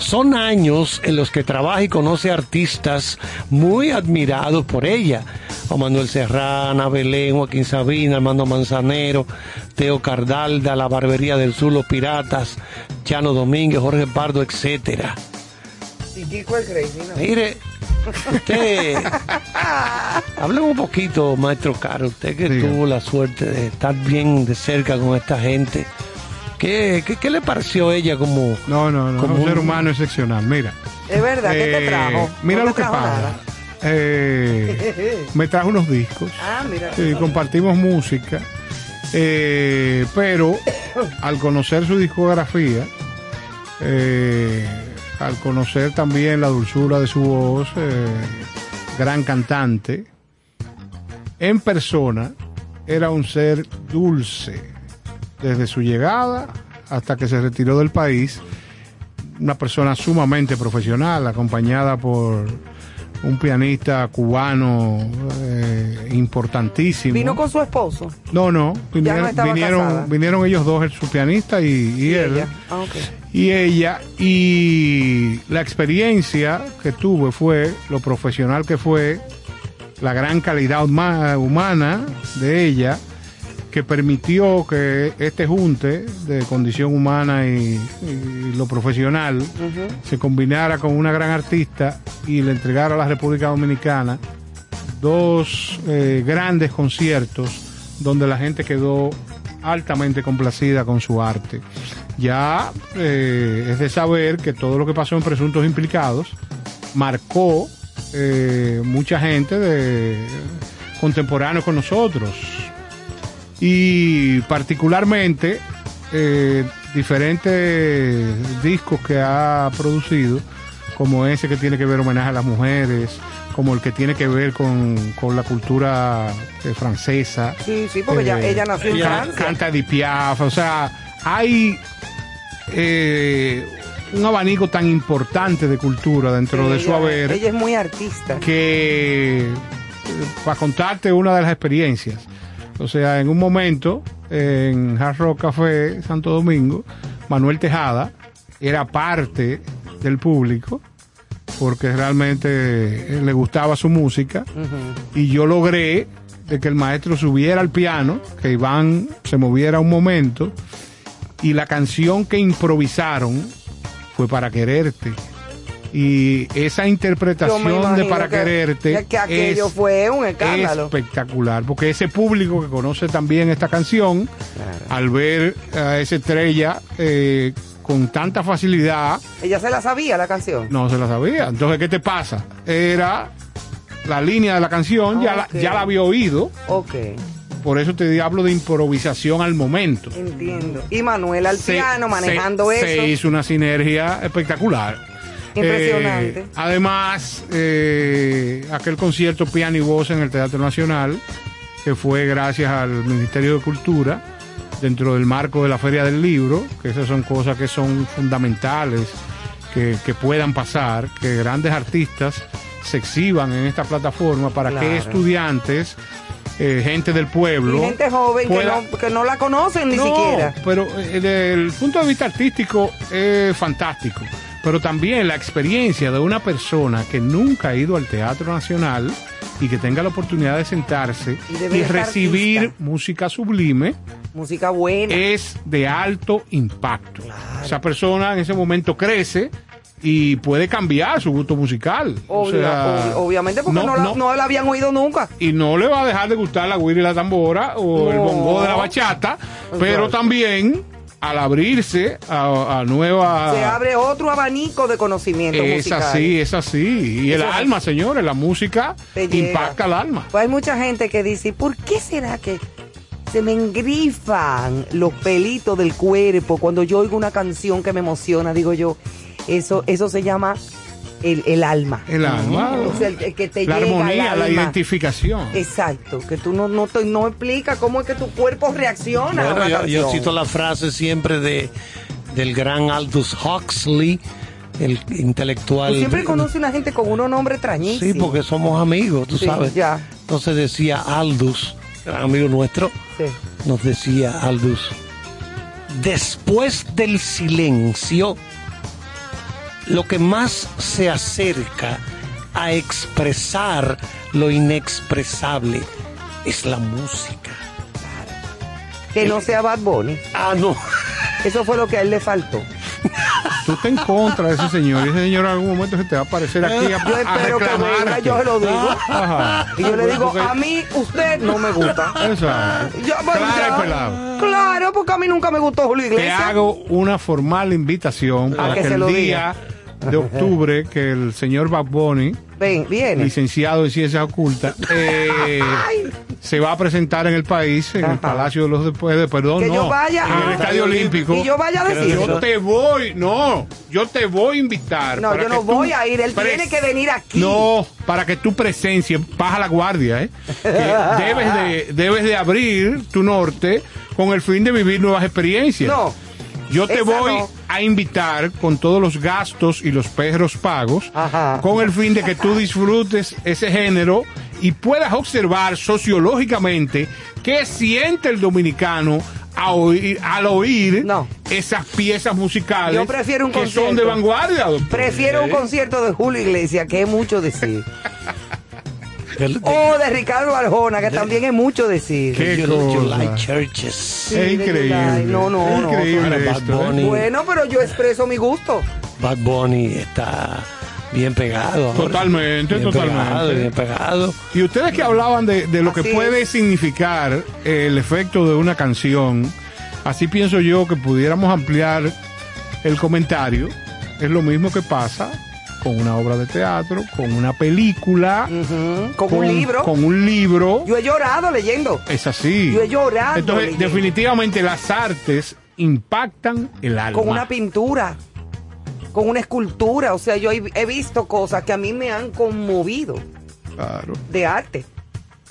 Son años en los que trabaja y conoce artistas muy admirados por ella. Juan Manuel Serrana, Belén, Joaquín Sabina, Armando Manzanero, Teo Cardalda, La Barbería del Sur, Los Piratas, Chano Domínguez, Jorge Pardo, etcétera. Mire, usted, hábleme un poquito, maestro Caro, usted que Diga. tuvo la suerte de estar bien de cerca con esta gente. ¿Qué, qué, qué le pareció ella como... No, no, no, como un ser un- humano excepcional. Mira. Es verdad, ¿qué te Eh, trajo? Mira No lo que trajo pasa. Eh, me trajo unos discos. Ah, mira. Compartimos música. Eh, pero al conocer su discografía, eh, al conocer también la dulzura de su voz, eh, gran cantante, en persona era un ser dulce desde su llegada hasta que se retiró del país. Una persona sumamente profesional, acompañada por un pianista cubano eh, importantísimo. Vino con su esposo. No, no, Ya no vinieron, vinieron, vinieron ellos dos, el- su pianista y, y él. ella. Ah. Y ella, y la experiencia que tuve fue lo profesional que fue, la gran calidad huma- humana de ella, que permitió que este junte de condición humana y, y lo profesional se combinara con una gran artista y le entregara a la República Dominicana dos eh, grandes conciertos donde la gente quedó altamente complacida con su arte. Ya eh, es de saber que todo lo que pasó en Presuntos Implicados marcó eh, mucha gente de contemporáneos con nosotros y particularmente eh, diferentes discos que ha producido como ese que tiene que ver homenaje a las mujeres como el que tiene que ver con, con la cultura eh, francesa Sí, sí, porque ella, eh, ella nació en ella Francia. Canta Edith Piaf, o sea, hay eh, un abanico tan importante de cultura dentro Sí, de su ella- haber Ella es muy artista. que para contarte una de las experiencias. O sea, en un momento en Hard Rock Café Santo Domingo, Manuel Tejada era parte del público porque realmente eh, le gustaba su música y yo logré de que el maestro subiera al piano, que Iván se moviera un momento y la canción que improvisaron fue para quererte. Y esa interpretación de para que- quererte que, que aquello es fue un escándalo. espectacular, porque ese público que conoce también esta canción, al ver a esa estrella eh, con tanta facilidad, Ella se la sabía la canción. no se la sabía. Entonces, ¿qué te pasa? Era la línea de la canción, ya, la, ya la había oído, Ok, por eso te hablo de improvisación al momento. entiendo. Y Manuel al piano manejando se- eso. Se hizo una sinergia espectacular. Impresionante. Eh, además, eh, aquel concierto piano y voz en el Teatro Nacional, que fue gracias al Ministerio de Cultura, dentro del marco de la Feria del Libro, que esas son cosas que son fundamentales, que, que puedan pasar, que grandes artistas se exhiban en esta plataforma para que estudiantes, eh, gente del pueblo, Y gente joven que no, que no la conocen ni no, siquiera. Pero desde el punto de vista artístico es fantástico. Pero también la experiencia de una persona que nunca ha ido al Teatro Nacional y que tenga la oportunidad de sentarse Y recibir artista. música sublime Música buena. es de alto impacto. Esa persona en ese momento crece y puede cambiar su gusto musical. O sea, obviamente porque no, no- la, no- no la habían oído nunca. y no le va a dejar de gustar la guira y la tambora o el bongo de la bachata, pero también al abrirse a, a nueva... Se abre otro abanico de conocimiento es así, es así. Y el Eso es alma, señores, la música Te llega. impacta al alma. Pues hay mucha gente que dice, ¿por qué será que se me engrifan los pelitos del cuerpo cuando yo oigo una canción que me emociona? Digo yo, eso, eso se llama el, el alma. El alma. O sea, el, el que te la llega armonía, la identificación. Exacto, que tú no, no, te, no explicas cómo es que tu cuerpo reacciona a Bueno, una yo, cito la frase siempre de del gran Aldous Huxley, el intelectual. Tú siempre conoces una gente con unos nombres extrañísimos. Sí, porque somos amigos, tú Sí, sabes. ya. Entonces decía Aldous, gran amigo nuestro, Sí. nos decía Aldous, después del silencio, lo que más se acerca a expresar lo inexpresable es la música. Que no sea Bad Bunny. Ah, no. Eso fue lo que a él le faltó. Tú estás en contra de ese señor y ese señor en algún momento se te va a aparecer aquí a, Yo a espero que venga, yo se lo digo. Ajá. Y yo le digo, Porque- a mí usted no me gusta. Exacto. Yo, bueno, Claro ya. Claro, porque a mí nunca me gustó Julio Te Iglesias. hago una formal invitación para que que, se el lo día de octubre que el señor Bad Bunny, Ven, viene. licenciado en Ciencias Ocultas, eh, se va a presentar en el país, en el Palacio de los Después de Perdón, Que no, yo vaya en a- el Estadio Olímpico. Y yo vaya a decir. Yo te voy, no, yo te voy a invitar. No, para yo que no tú voy a ir, él pres- tiene que venir aquí. No, para que tu presencia, baja la guardia, ¿eh? Que debes de, debes de abrir tu norte con el fin de vivir nuevas experiencias. No. Yo te esa voy no. A invitar con todos los gastos y los perros pagos, con el fin de que tú disfrutes ese género y puedas observar sociológicamente qué siente el dominicano a oír- al oír esas piezas musicales Yo prefiero un que concierto. son de vanguardia. doctor. Prefiero un ¿Eh? concierto de Julio Iglesias, que es mucho decir. o de Ricardo Arjona, que también es mucho decir. Qué You- you cosa. like churches. Sí, de July. No, no, Es no. increíble Bad esto, ¿eh? Bunny. Bueno, pero yo expreso mi gusto. Bad Bunny está bien pegado. Totalmente, Bien totalmente. pegado, bien pegado. Y ustedes que hablaban de, de lo que puede significar el efecto de una canción, así pienso yo que pudiéramos ampliar el comentario. Es lo mismo que pasa con una obra de teatro, con una película, Con un libro. Con un libro. Yo he llorado leyendo. Es así. Yo he llorado Entonces, leyendo. definitivamente las artes impactan el alma. Con una pintura. Con una escultura. O sea, yo he he visto cosas que a mí me han conmovido Claro. de arte.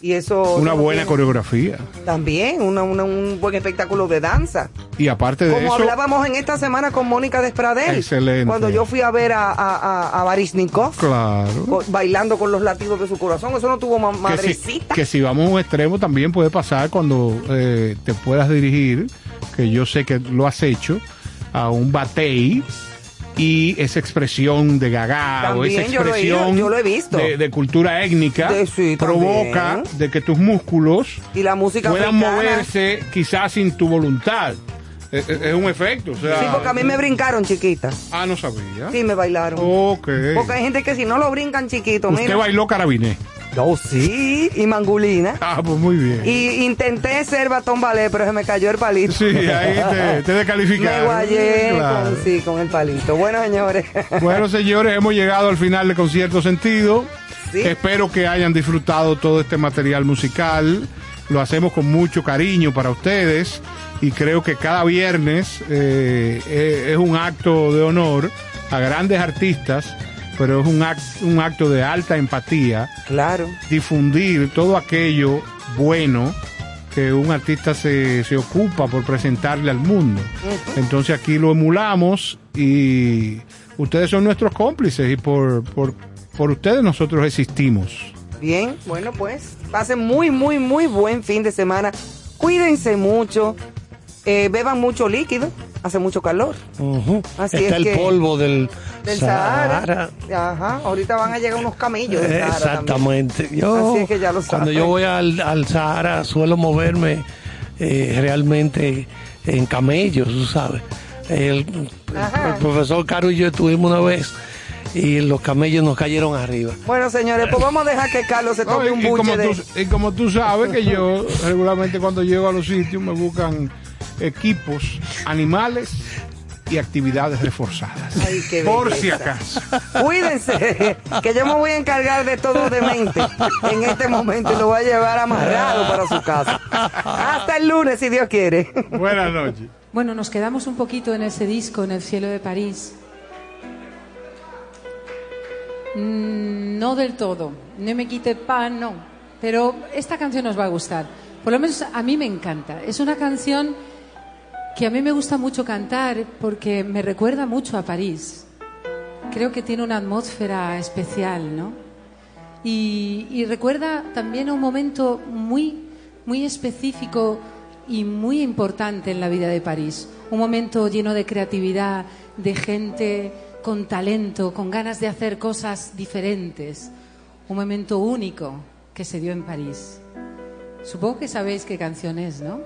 Y eso. Una buena tiene- coreografía. También, una- una- un buen espectáculo de danza. Y aparte de Como eso, hablábamos en esta semana con Mónica Despradel. Excelente. Cuando yo fui a ver a, a, a, Baryshnikov claro. co- bailando con los latidos de su corazón. Eso no tuvo ma- que si, madrecita. que si vamos a un extremo también puede pasar cuando eh, te puedas dirigir, que yo sé que lo has hecho, a un batey y esa expresión de gaga o esa También yo lo he expresión yo lo he visto. De, de cultura étnica De- sí, provoca de que tus músculos Y la música puedan africana. moverse quizás sin tu voluntad. Es, es- es un efecto. O sea, Sí, porque a mí me brincaron chiquita. Ah, no sabía. Sí, me bailaron. Ok. Porque hay gente que si no lo brincan chiquito, Usted mira. bailó carabiné. Yo sí, y mangulina. Ah, pues muy bien. Y intenté ser batón ballet, pero se me cayó el palito. Sí, ahí te, te descalificaron. Me guayé Claro. con, sí, con el palito. Bueno, señores. Bueno, señores, hemos llegado al final de Concierto Sentido. Sí. Espero que hayan disfrutado todo este material musical. lo hacemos con mucho cariño para ustedes y creo que cada viernes eh, eh, es un acto de honor a grandes artistas, pero es un, act- un acto de alta empatía. Claro. Difundir todo aquello bueno que un artista se, se ocupa por presentarle al mundo. Entonces aquí lo emulamos y ustedes son nuestros cómplices y por, por, por ustedes nosotros existimos. Bien, bueno pues, pasen muy, muy, muy buen fin de semana. Cuídense mucho, eh, beban mucho líquido, hace mucho calor. Así Está es el que- polvo del, Del Sahara. Sahara. Ajá, ahorita van a llegar unos camellos del Sahara. Exactamente. Yo, Así es que ya lo cuando saben. yo voy al, al Sahara suelo moverme eh, realmente en camellos, tú sabes. El, profesor Caro y yo estuvimos una vez y los camellos nos cayeron arriba. Bueno, señores, pues vamos a dejar que Carlos se No, tome y, un y como buche de... tú, y como tú sabes que yo regularmente cuando llego a los sitios me buscan equipos, animales y actividades reforzadas. Ay, qué Por si acaso. Cuídense, que yo me voy a encargar de todo de mente en este momento y lo voy a llevar amarrado para su casa. Hasta el lunes, si Dios quiere. Buenas noches. Bueno, nos quedamos un poquito en ese disco, en el cielo de París. Mm, No del todo, no me quite pan, no. Pero esta canción nos va a gustar. Por lo menos a mí me encanta. Es una canción que a mí me gusta mucho cantar porque me recuerda mucho a París. Creo que tiene una atmósfera especial, ¿no? Y, recuerda también un momento muy, muy específico y muy importante en la vida de París. Un momento lleno de creatividad, de gente con talento, con ganas de hacer cosas diferentes. Un momento único que se dio en París. Supongo que sabéis qué canción es, ¿no?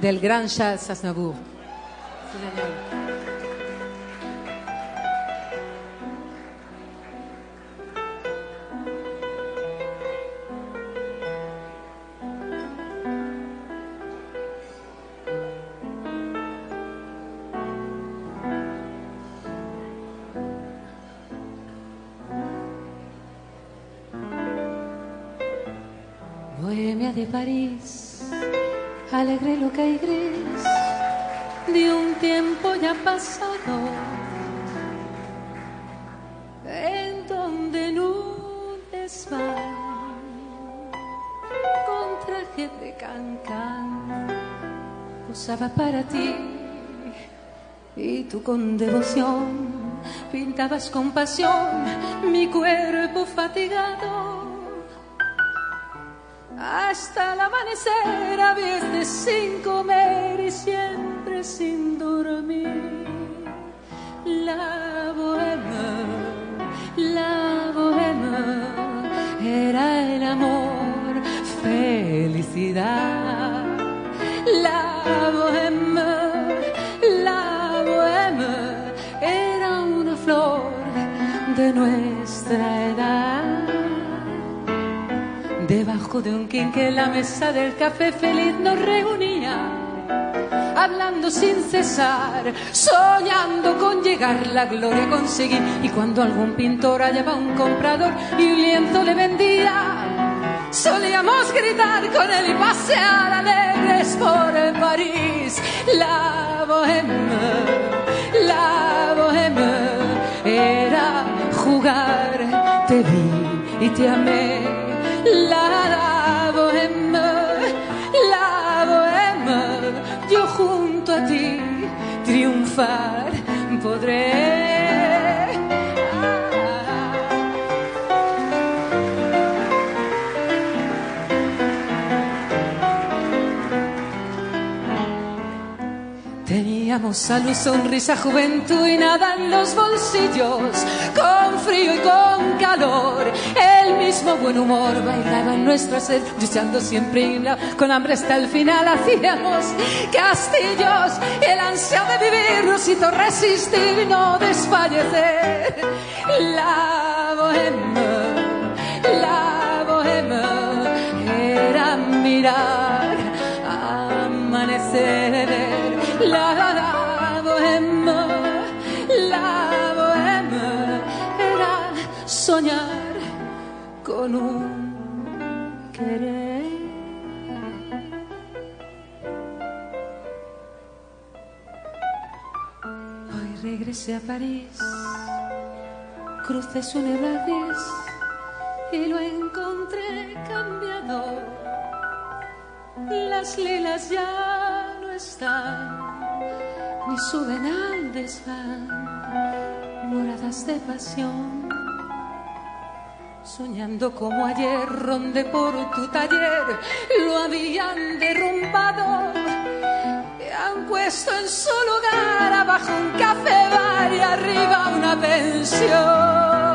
Del gran Charles Aznavour. Sí, señor. Bohemia de París, alegre loca y gris, de un tiempo ya pasado, en donde en un desván, con traje de cancán, posaba para ti, y tú con devoción. Pintabas con pasión mi cuerpo fatigado hasta el amanecer a veces sin comer y siempre sin dormir. La bohema, la bohema era el amor, felicidad. La bohema, la bohema era una flor de nuestra edad. Debajo de un quinque en la mesa del café feliz nos reunía, hablando sin cesar, soñando con llegar la gloria a conseguir. Y cuando algún pintor hallaba un comprador y un lienzo le vendía, solíamos gritar con él y pasear alegres por París. La bohema, la bohema era jugar, te vi y te amé. La, la bohema, la bohema, yo junto a ti triunfar podré. Teníamos salud, sonrisa, juventud y nada en los bolsillos, con frío y con calor. El mismo buen humor bailaba en nuestra sed, luchando siempre con hambre hasta el final. Hacíamos castillos y el ansia de vivir nos hizo resistir y no desfallecer. La bohema, la bohema era mirar amanecer. La, la con un querer. Hoy regresé a París, crucé su niebla y lo encontré cambiado. Las lilas ya no están, ni suben al desván, moradas de pasión Soñando como ayer, ronde por tu taller, lo habían derrumbado. Y han puesto en su lugar abajo un café bar y arriba una pensión.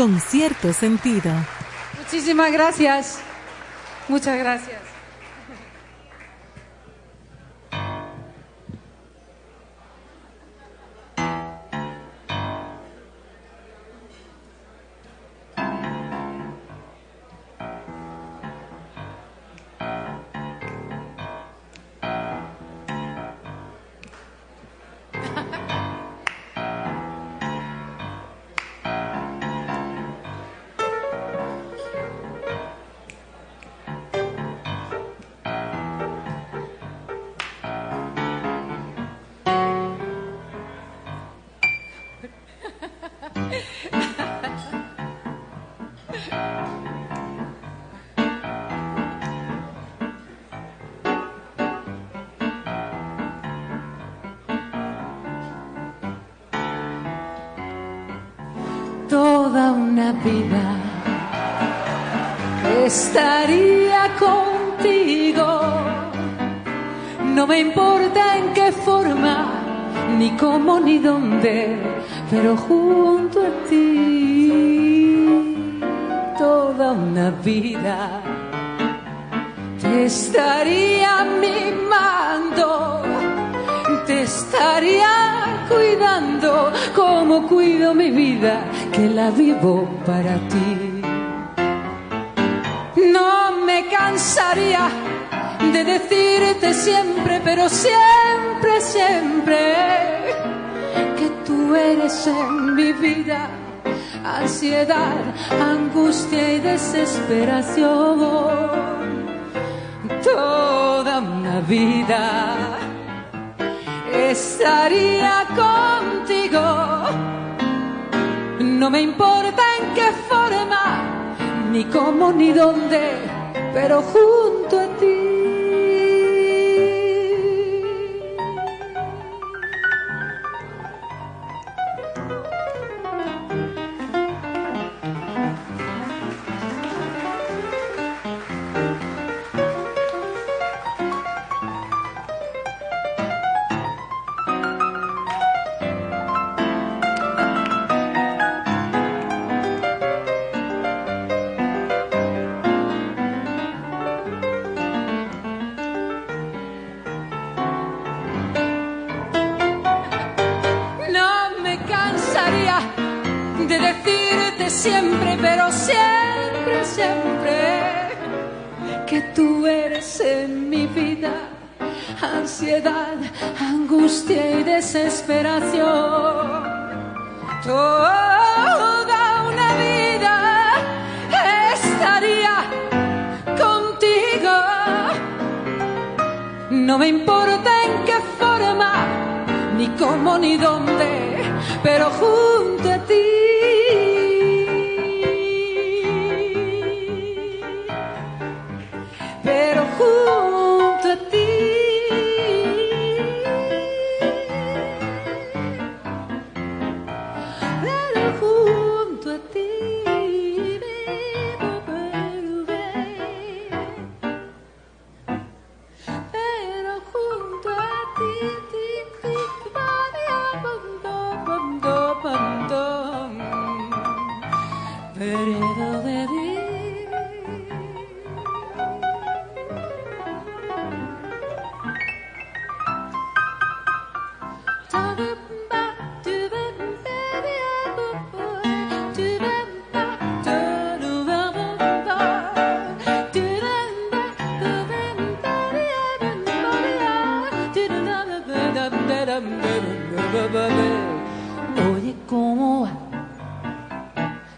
Con cierto sentido. Muchísimas gracias. Muchas gracias. Vida estaría contigo. No me importa en qué forma, ni cómo, ni dónde, pero junto a ti. Toda una vida te estaría mimando, te estaría cuidando como cuido mi vida, que la vivo para ti. No me cansaría de decirte siempre, pero siempre, siempre, que tú eres en mi vida ansiedad, angustia y desesperación. Toda una vida estaría contigo. No me importa en qué forma, ni cómo, ni dónde, pero junto angustia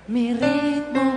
Mi ritmo,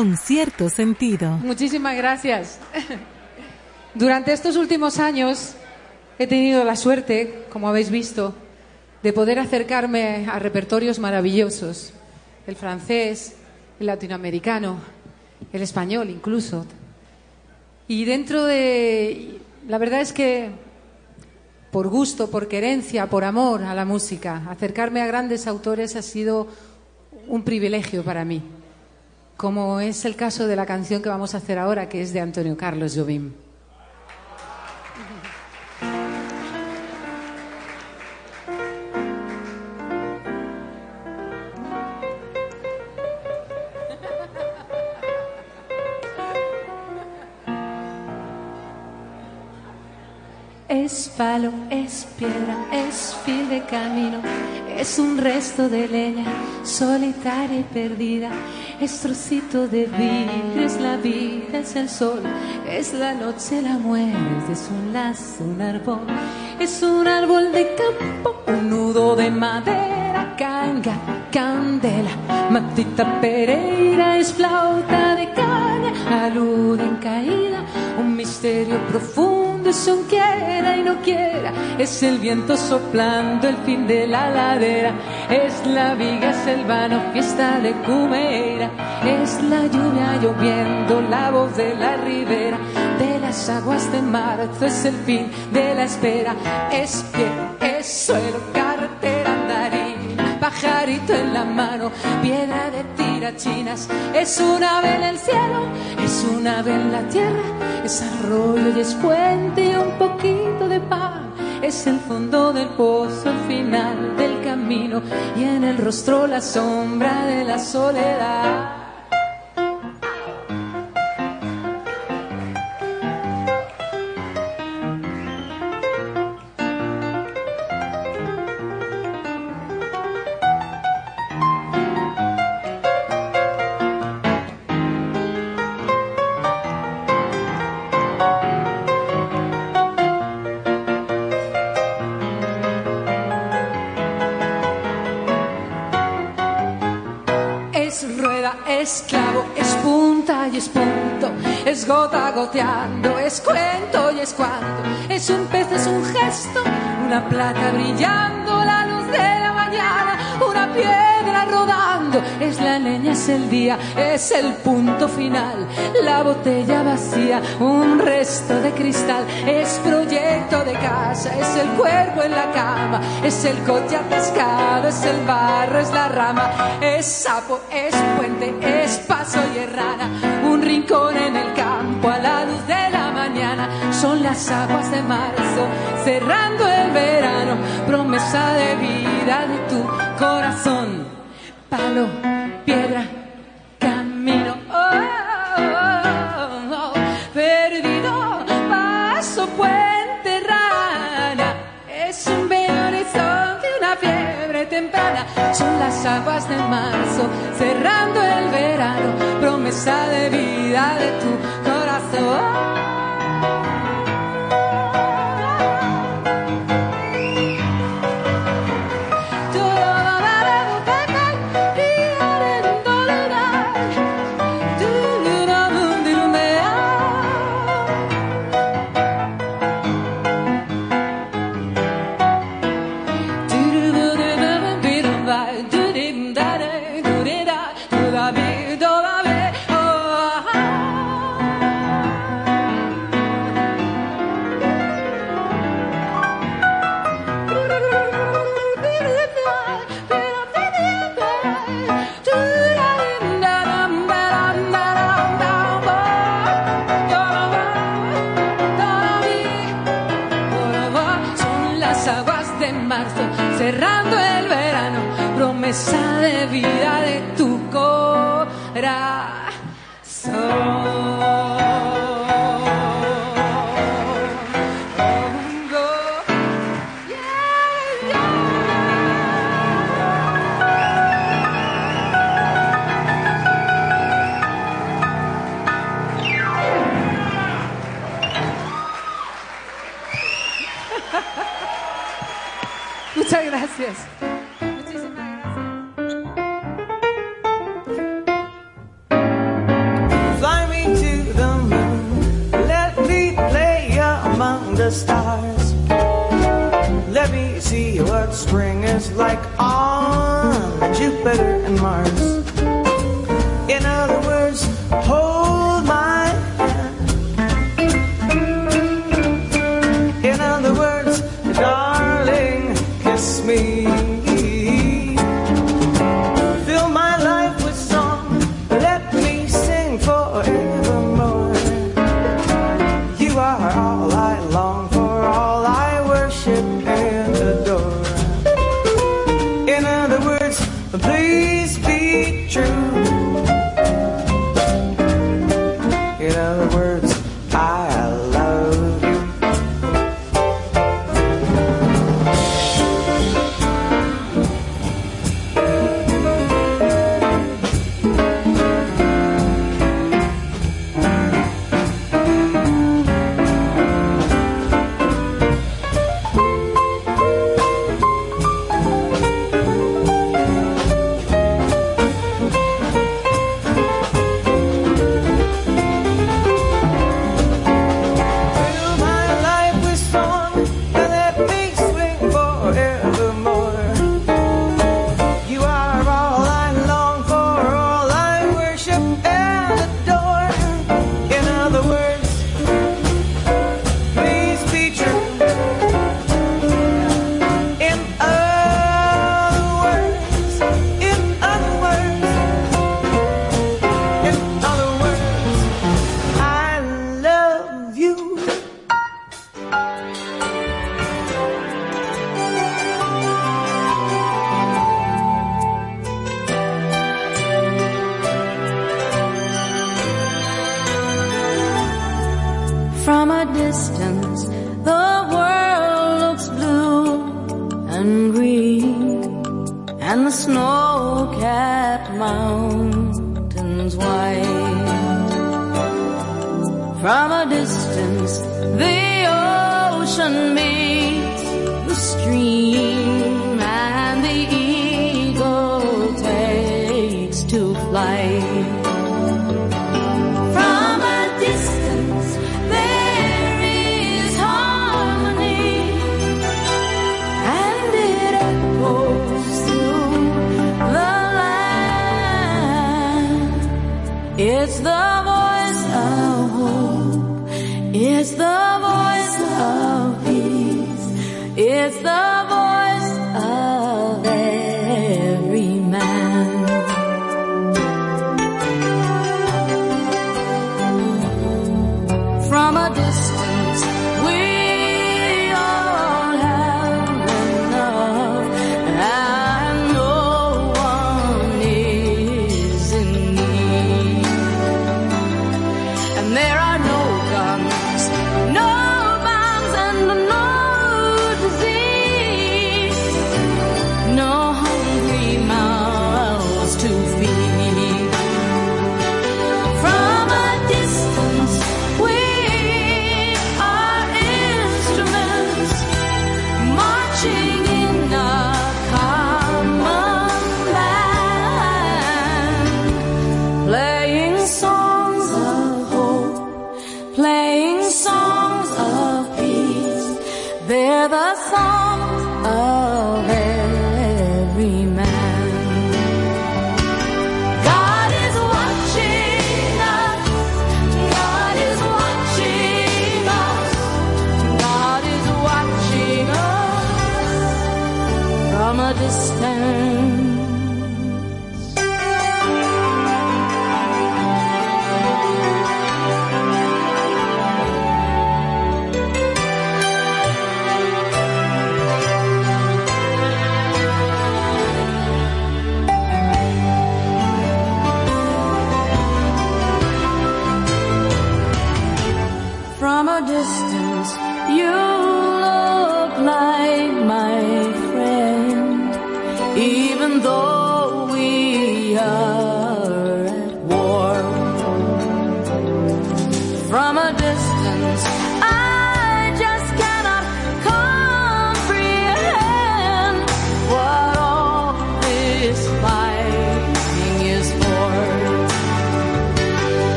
Con cierto sentido. Muchísimas gracias. Durante estos últimos años he tenido la suerte, como habéis visto, de poder acercarme a repertorios maravillosos. El francés, el latinoamericano, el español incluso. Y dentro de... La verdad es que por gusto, por querencia, por amor a la música, acercarme a grandes autores ha sido un privilegio para mí, como es el caso de la canción que vamos a hacer ahora, que es de Antonio Carlos Jobim. Es palo, es piedra, es fil de camino, es un resto de leña solitaria y perdida, es trocito de vidrio, es la vida, es el sol, es la noche, la muerte, es un lazo, un árbol, es un árbol de campo, un nudo de madera, canga, candela, matita pereira, es flauta de caña, alude en caída, un misterio profundo, quiera y no quiera, es el viento soplando el fin de la ladera, es la viga, es el vano, fiesta de cumeira, es la lluvia lloviendo, la voz de la ribera, de las aguas de marzo, es el fin de la espera, es pie, es suelo, carretera, pajarito en la mano, piedra de tirachinas, es un ave en el cielo, es un ave en la tierra, es arroyo y es puente y un poquito de pan, es el fondo del pozo, el final del camino y en el rostro la sombra de la soledad. Es clavo, es punta y es punto, es gota goteando, es cuento y es es un pez, es un gesto, una plata brillando, la luz de la mañana, una piedra rodando, es la leña, es el día, es el punto final, la botella vacía, un resto de cristal, es proyecto de casa, es el cuerpo en la cama, es el coche atascado, es el barro, es la rama, es sapo, es puente, es soy errada, un rincón en el campo a la luz de la mañana. Son las aguas de marzo, cerrando el verano, promesa de vida de tu corazón. Palo, piedra aguas de marzo, cerrando el verano, promesa de vida de tu corazón.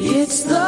It's the